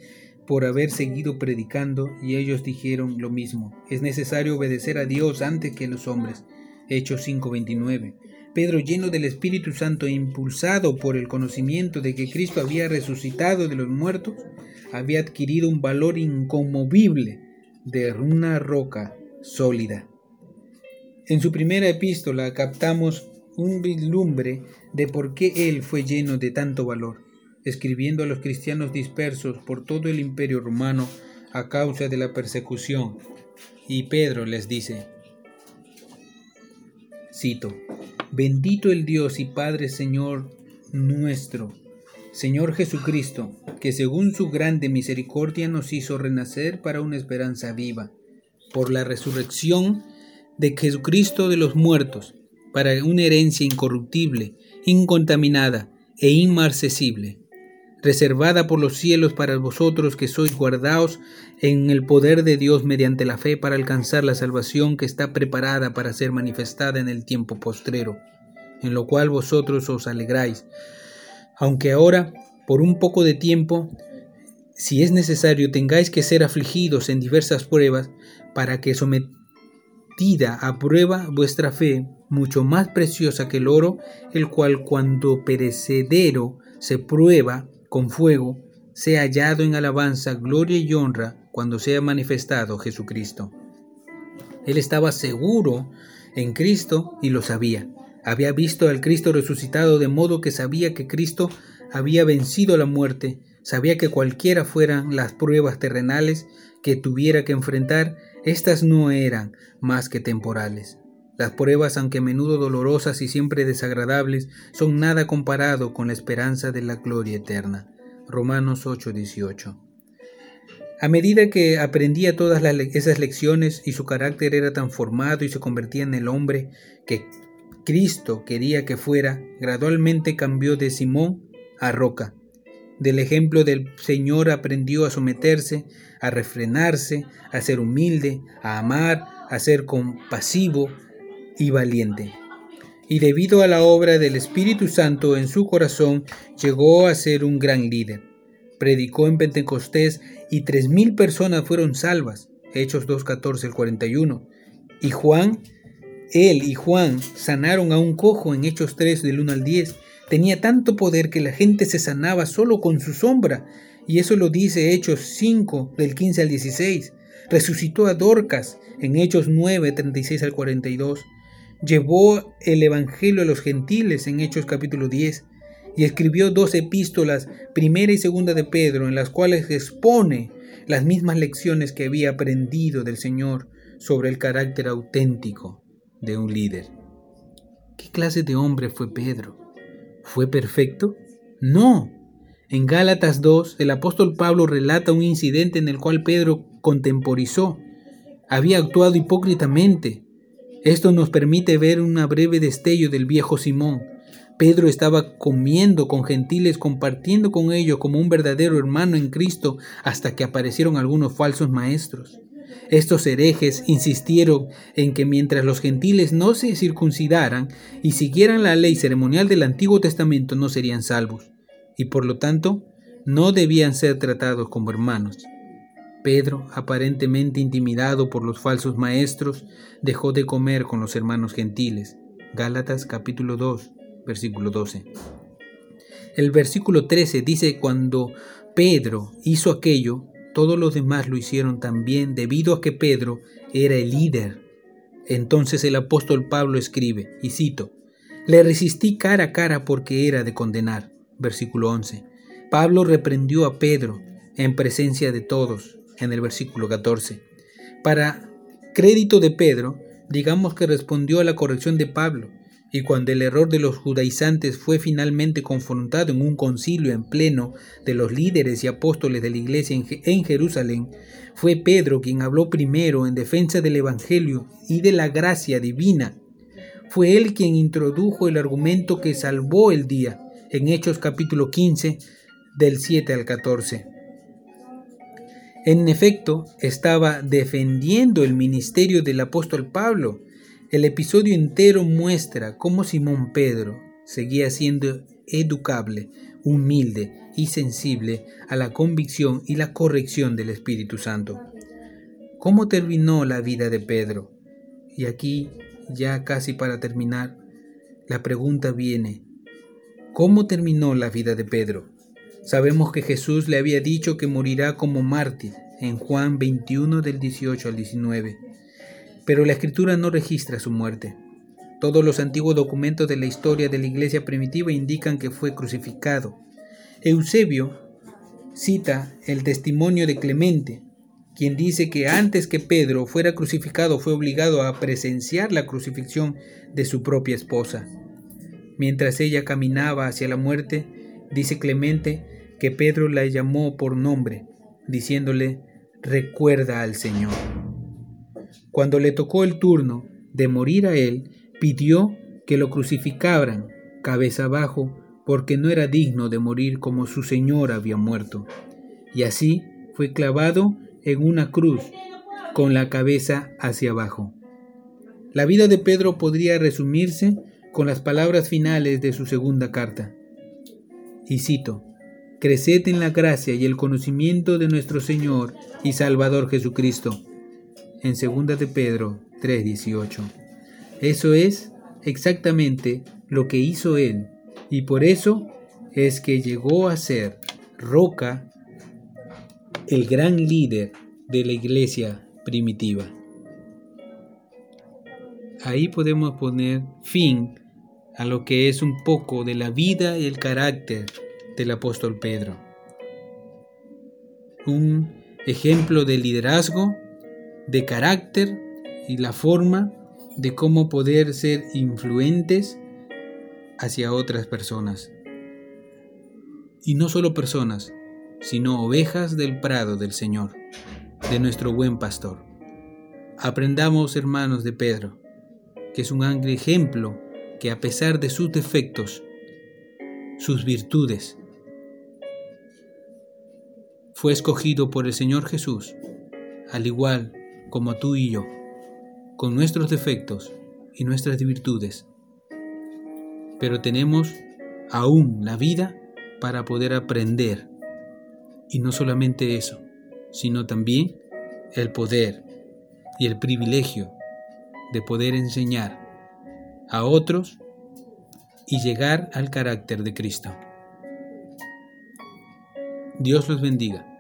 por haber seguido predicando y ellos dijeron lo mismo. Es necesario obedecer a Dios antes que a los hombres. Hechos 5:29. Pedro, lleno del Espíritu Santo e impulsado por el conocimiento de que Cristo había resucitado de los muertos, había adquirido un valor inconmovible de una roca sólida. En su primera epístola captamos un vislumbre de por qué él fue lleno de tanto valor, escribiendo a los cristianos dispersos por todo el imperio romano a causa de la persecución. Y Pedro les dice, cito, Bendito el Dios y Padre Señor nuestro, Señor Jesucristo, que según su grande misericordia nos hizo renacer para una esperanza viva, por la resurrección de Jesucristo de los muertos, para una herencia incorruptible, incontaminada e inmarcesible, reservada por los cielos para vosotros que sois guardados en el poder de Dios mediante la fe para alcanzar la salvación que está preparada para ser manifestada en el tiempo postrero, en lo cual vosotros os alegráis, aunque ahora, por un poco de tiempo, si es necesario, tengáis que ser afligidos en diversas pruebas, para que sometida a prueba vuestra fe, mucho más preciosa que el oro, el cual cuando perecedero se prueba, con fuego, sea hallado en alabanza, gloria y honra cuando sea manifestado Jesucristo. Él estaba seguro en Cristo y lo sabía. Había visto al Cristo resucitado de modo que sabía que Cristo había vencido la muerte, sabía que cualquiera fueran las pruebas terrenales que tuviera que enfrentar, éstas no eran más que temporales. Las pruebas, aunque a menudo dolorosas y siempre desagradables, son nada comparado con la esperanza de la gloria eterna. Romanos 8:18. A medida que aprendía todas esas lecciones y su carácter era tan formado y se convertía en el hombre que Cristo quería que fuera, gradualmente cambió de Simón a roca. Del ejemplo del Señor aprendió a someterse, a refrenarse, a ser humilde, a amar, a ser compasivo, y valiente. Y debido a la obra del Espíritu Santo en su corazón, llegó a ser un gran líder. Predicó en Pentecostés y tres mil personas fueron salvas. Hechos 2.14 al 41. Y Juan, él y Juan sanaron a un cojo en Hechos 3 del 1 al 10. Tenía tanto poder que la gente se sanaba solo con su sombra. Y eso lo dice Hechos 5 del 15 al 16. Resucitó a Dorcas en Hechos 9, 36 al 42 llevó el Evangelio a los gentiles en Hechos capítulo 10 y escribió dos epístolas, primera y segunda de Pedro, en las cuales expone las mismas lecciones que había aprendido del Señor sobre el carácter auténtico de un líder. ¿Qué clase de hombre fue Pedro? ¿Fue perfecto? No. En Gálatas 2, el apóstol Pablo relata un incidente en el cual Pedro contemporizó. Había actuado hipócritamente, esto nos permite ver un breve destello del viejo Simón. Pedro estaba comiendo con gentiles, compartiendo con ellos como un verdadero hermano en Cristo, hasta que aparecieron algunos falsos maestros. Estos herejes insistieron en que mientras los gentiles no se circuncidaran y siguieran la ley ceremonial del Antiguo Testamento no serían salvos, y por lo tanto no debían ser tratados como hermanos. Pedro, aparentemente intimidado por los falsos maestros, dejó de comer con los hermanos gentiles. Gálatas capítulo 2, versículo 12. El versículo 13 dice, cuando Pedro hizo aquello, todos los demás lo hicieron también debido a que Pedro era el líder. Entonces el apóstol Pablo escribe, y cito, le resistí cara a cara porque era de condenar. Versículo 11. Pablo reprendió a Pedro en presencia de todos, en el versículo 14. Para crédito de Pedro, digamos que respondió a la corrección de Pablo, y cuando el error de los judaizantes fue finalmente confrontado en un concilio en pleno de los líderes y apóstoles de la iglesia en Jerusalén, fue Pedro quien habló primero en defensa del Evangelio y de la gracia divina. Fue él quien introdujo el argumento que salvó el día. En Hechos capítulo 15, del 7 al 14. En efecto, estaba defendiendo el ministerio del apóstol Pablo. El episodio entero muestra cómo Simón Pedro seguía siendo educable, humilde y sensible a la convicción y la corrección del Espíritu Santo. ¿Cómo terminó la vida de Pedro? Y aquí, ya casi para terminar, la pregunta viene, ¿cómo terminó la vida de Pedro? Sabemos que Jesús le había dicho que morirá como mártir en Juan 21 del 18 al 19, pero la escritura no registra su muerte. Todos los antiguos documentos de la historia de la iglesia primitiva indican que fue crucificado. Eusebio cita el testimonio de Clemente, quien dice que antes que Pedro fuera crucificado fue obligado a presenciar la crucifixión de su propia esposa. Mientras ella caminaba hacia la muerte, dice Clemente que Pedro la llamó por nombre, diciéndole, recuerda al Señor. Cuando le tocó el turno de morir a él, pidió que lo crucificaran cabeza abajo, porque no era digno de morir como su Señor había muerto. Y así fue clavado en una cruz, con la cabeza hacia abajo. La vida de Pedro podría resumirse con las palabras finales de su segunda carta. Y cito, Creced en la gracia y el conocimiento de nuestro Señor y Salvador Jesucristo. En 2 de Pedro 3:18. Eso es exactamente lo que hizo Él y por eso es que llegó a ser roca, el gran líder de la iglesia primitiva. Ahí podemos poner fin a lo que es un poco de la vida y el carácter del apóstol Pedro. Un ejemplo de liderazgo, de carácter y la forma de cómo poder ser influentes hacia otras personas. Y no solo personas, sino ovejas del prado del Señor, de nuestro buen pastor. Aprendamos, hermanos de Pedro, que es un ejemplo que a pesar de sus defectos, sus virtudes, fue escogido por el Señor Jesús, al igual como tú y yo, con nuestros defectos y nuestras virtudes. Pero tenemos aún la vida para poder aprender. Y no solamente eso, sino también el poder y el privilegio de poder enseñar a otros y llegar al carácter de Cristo. Dios los bendiga.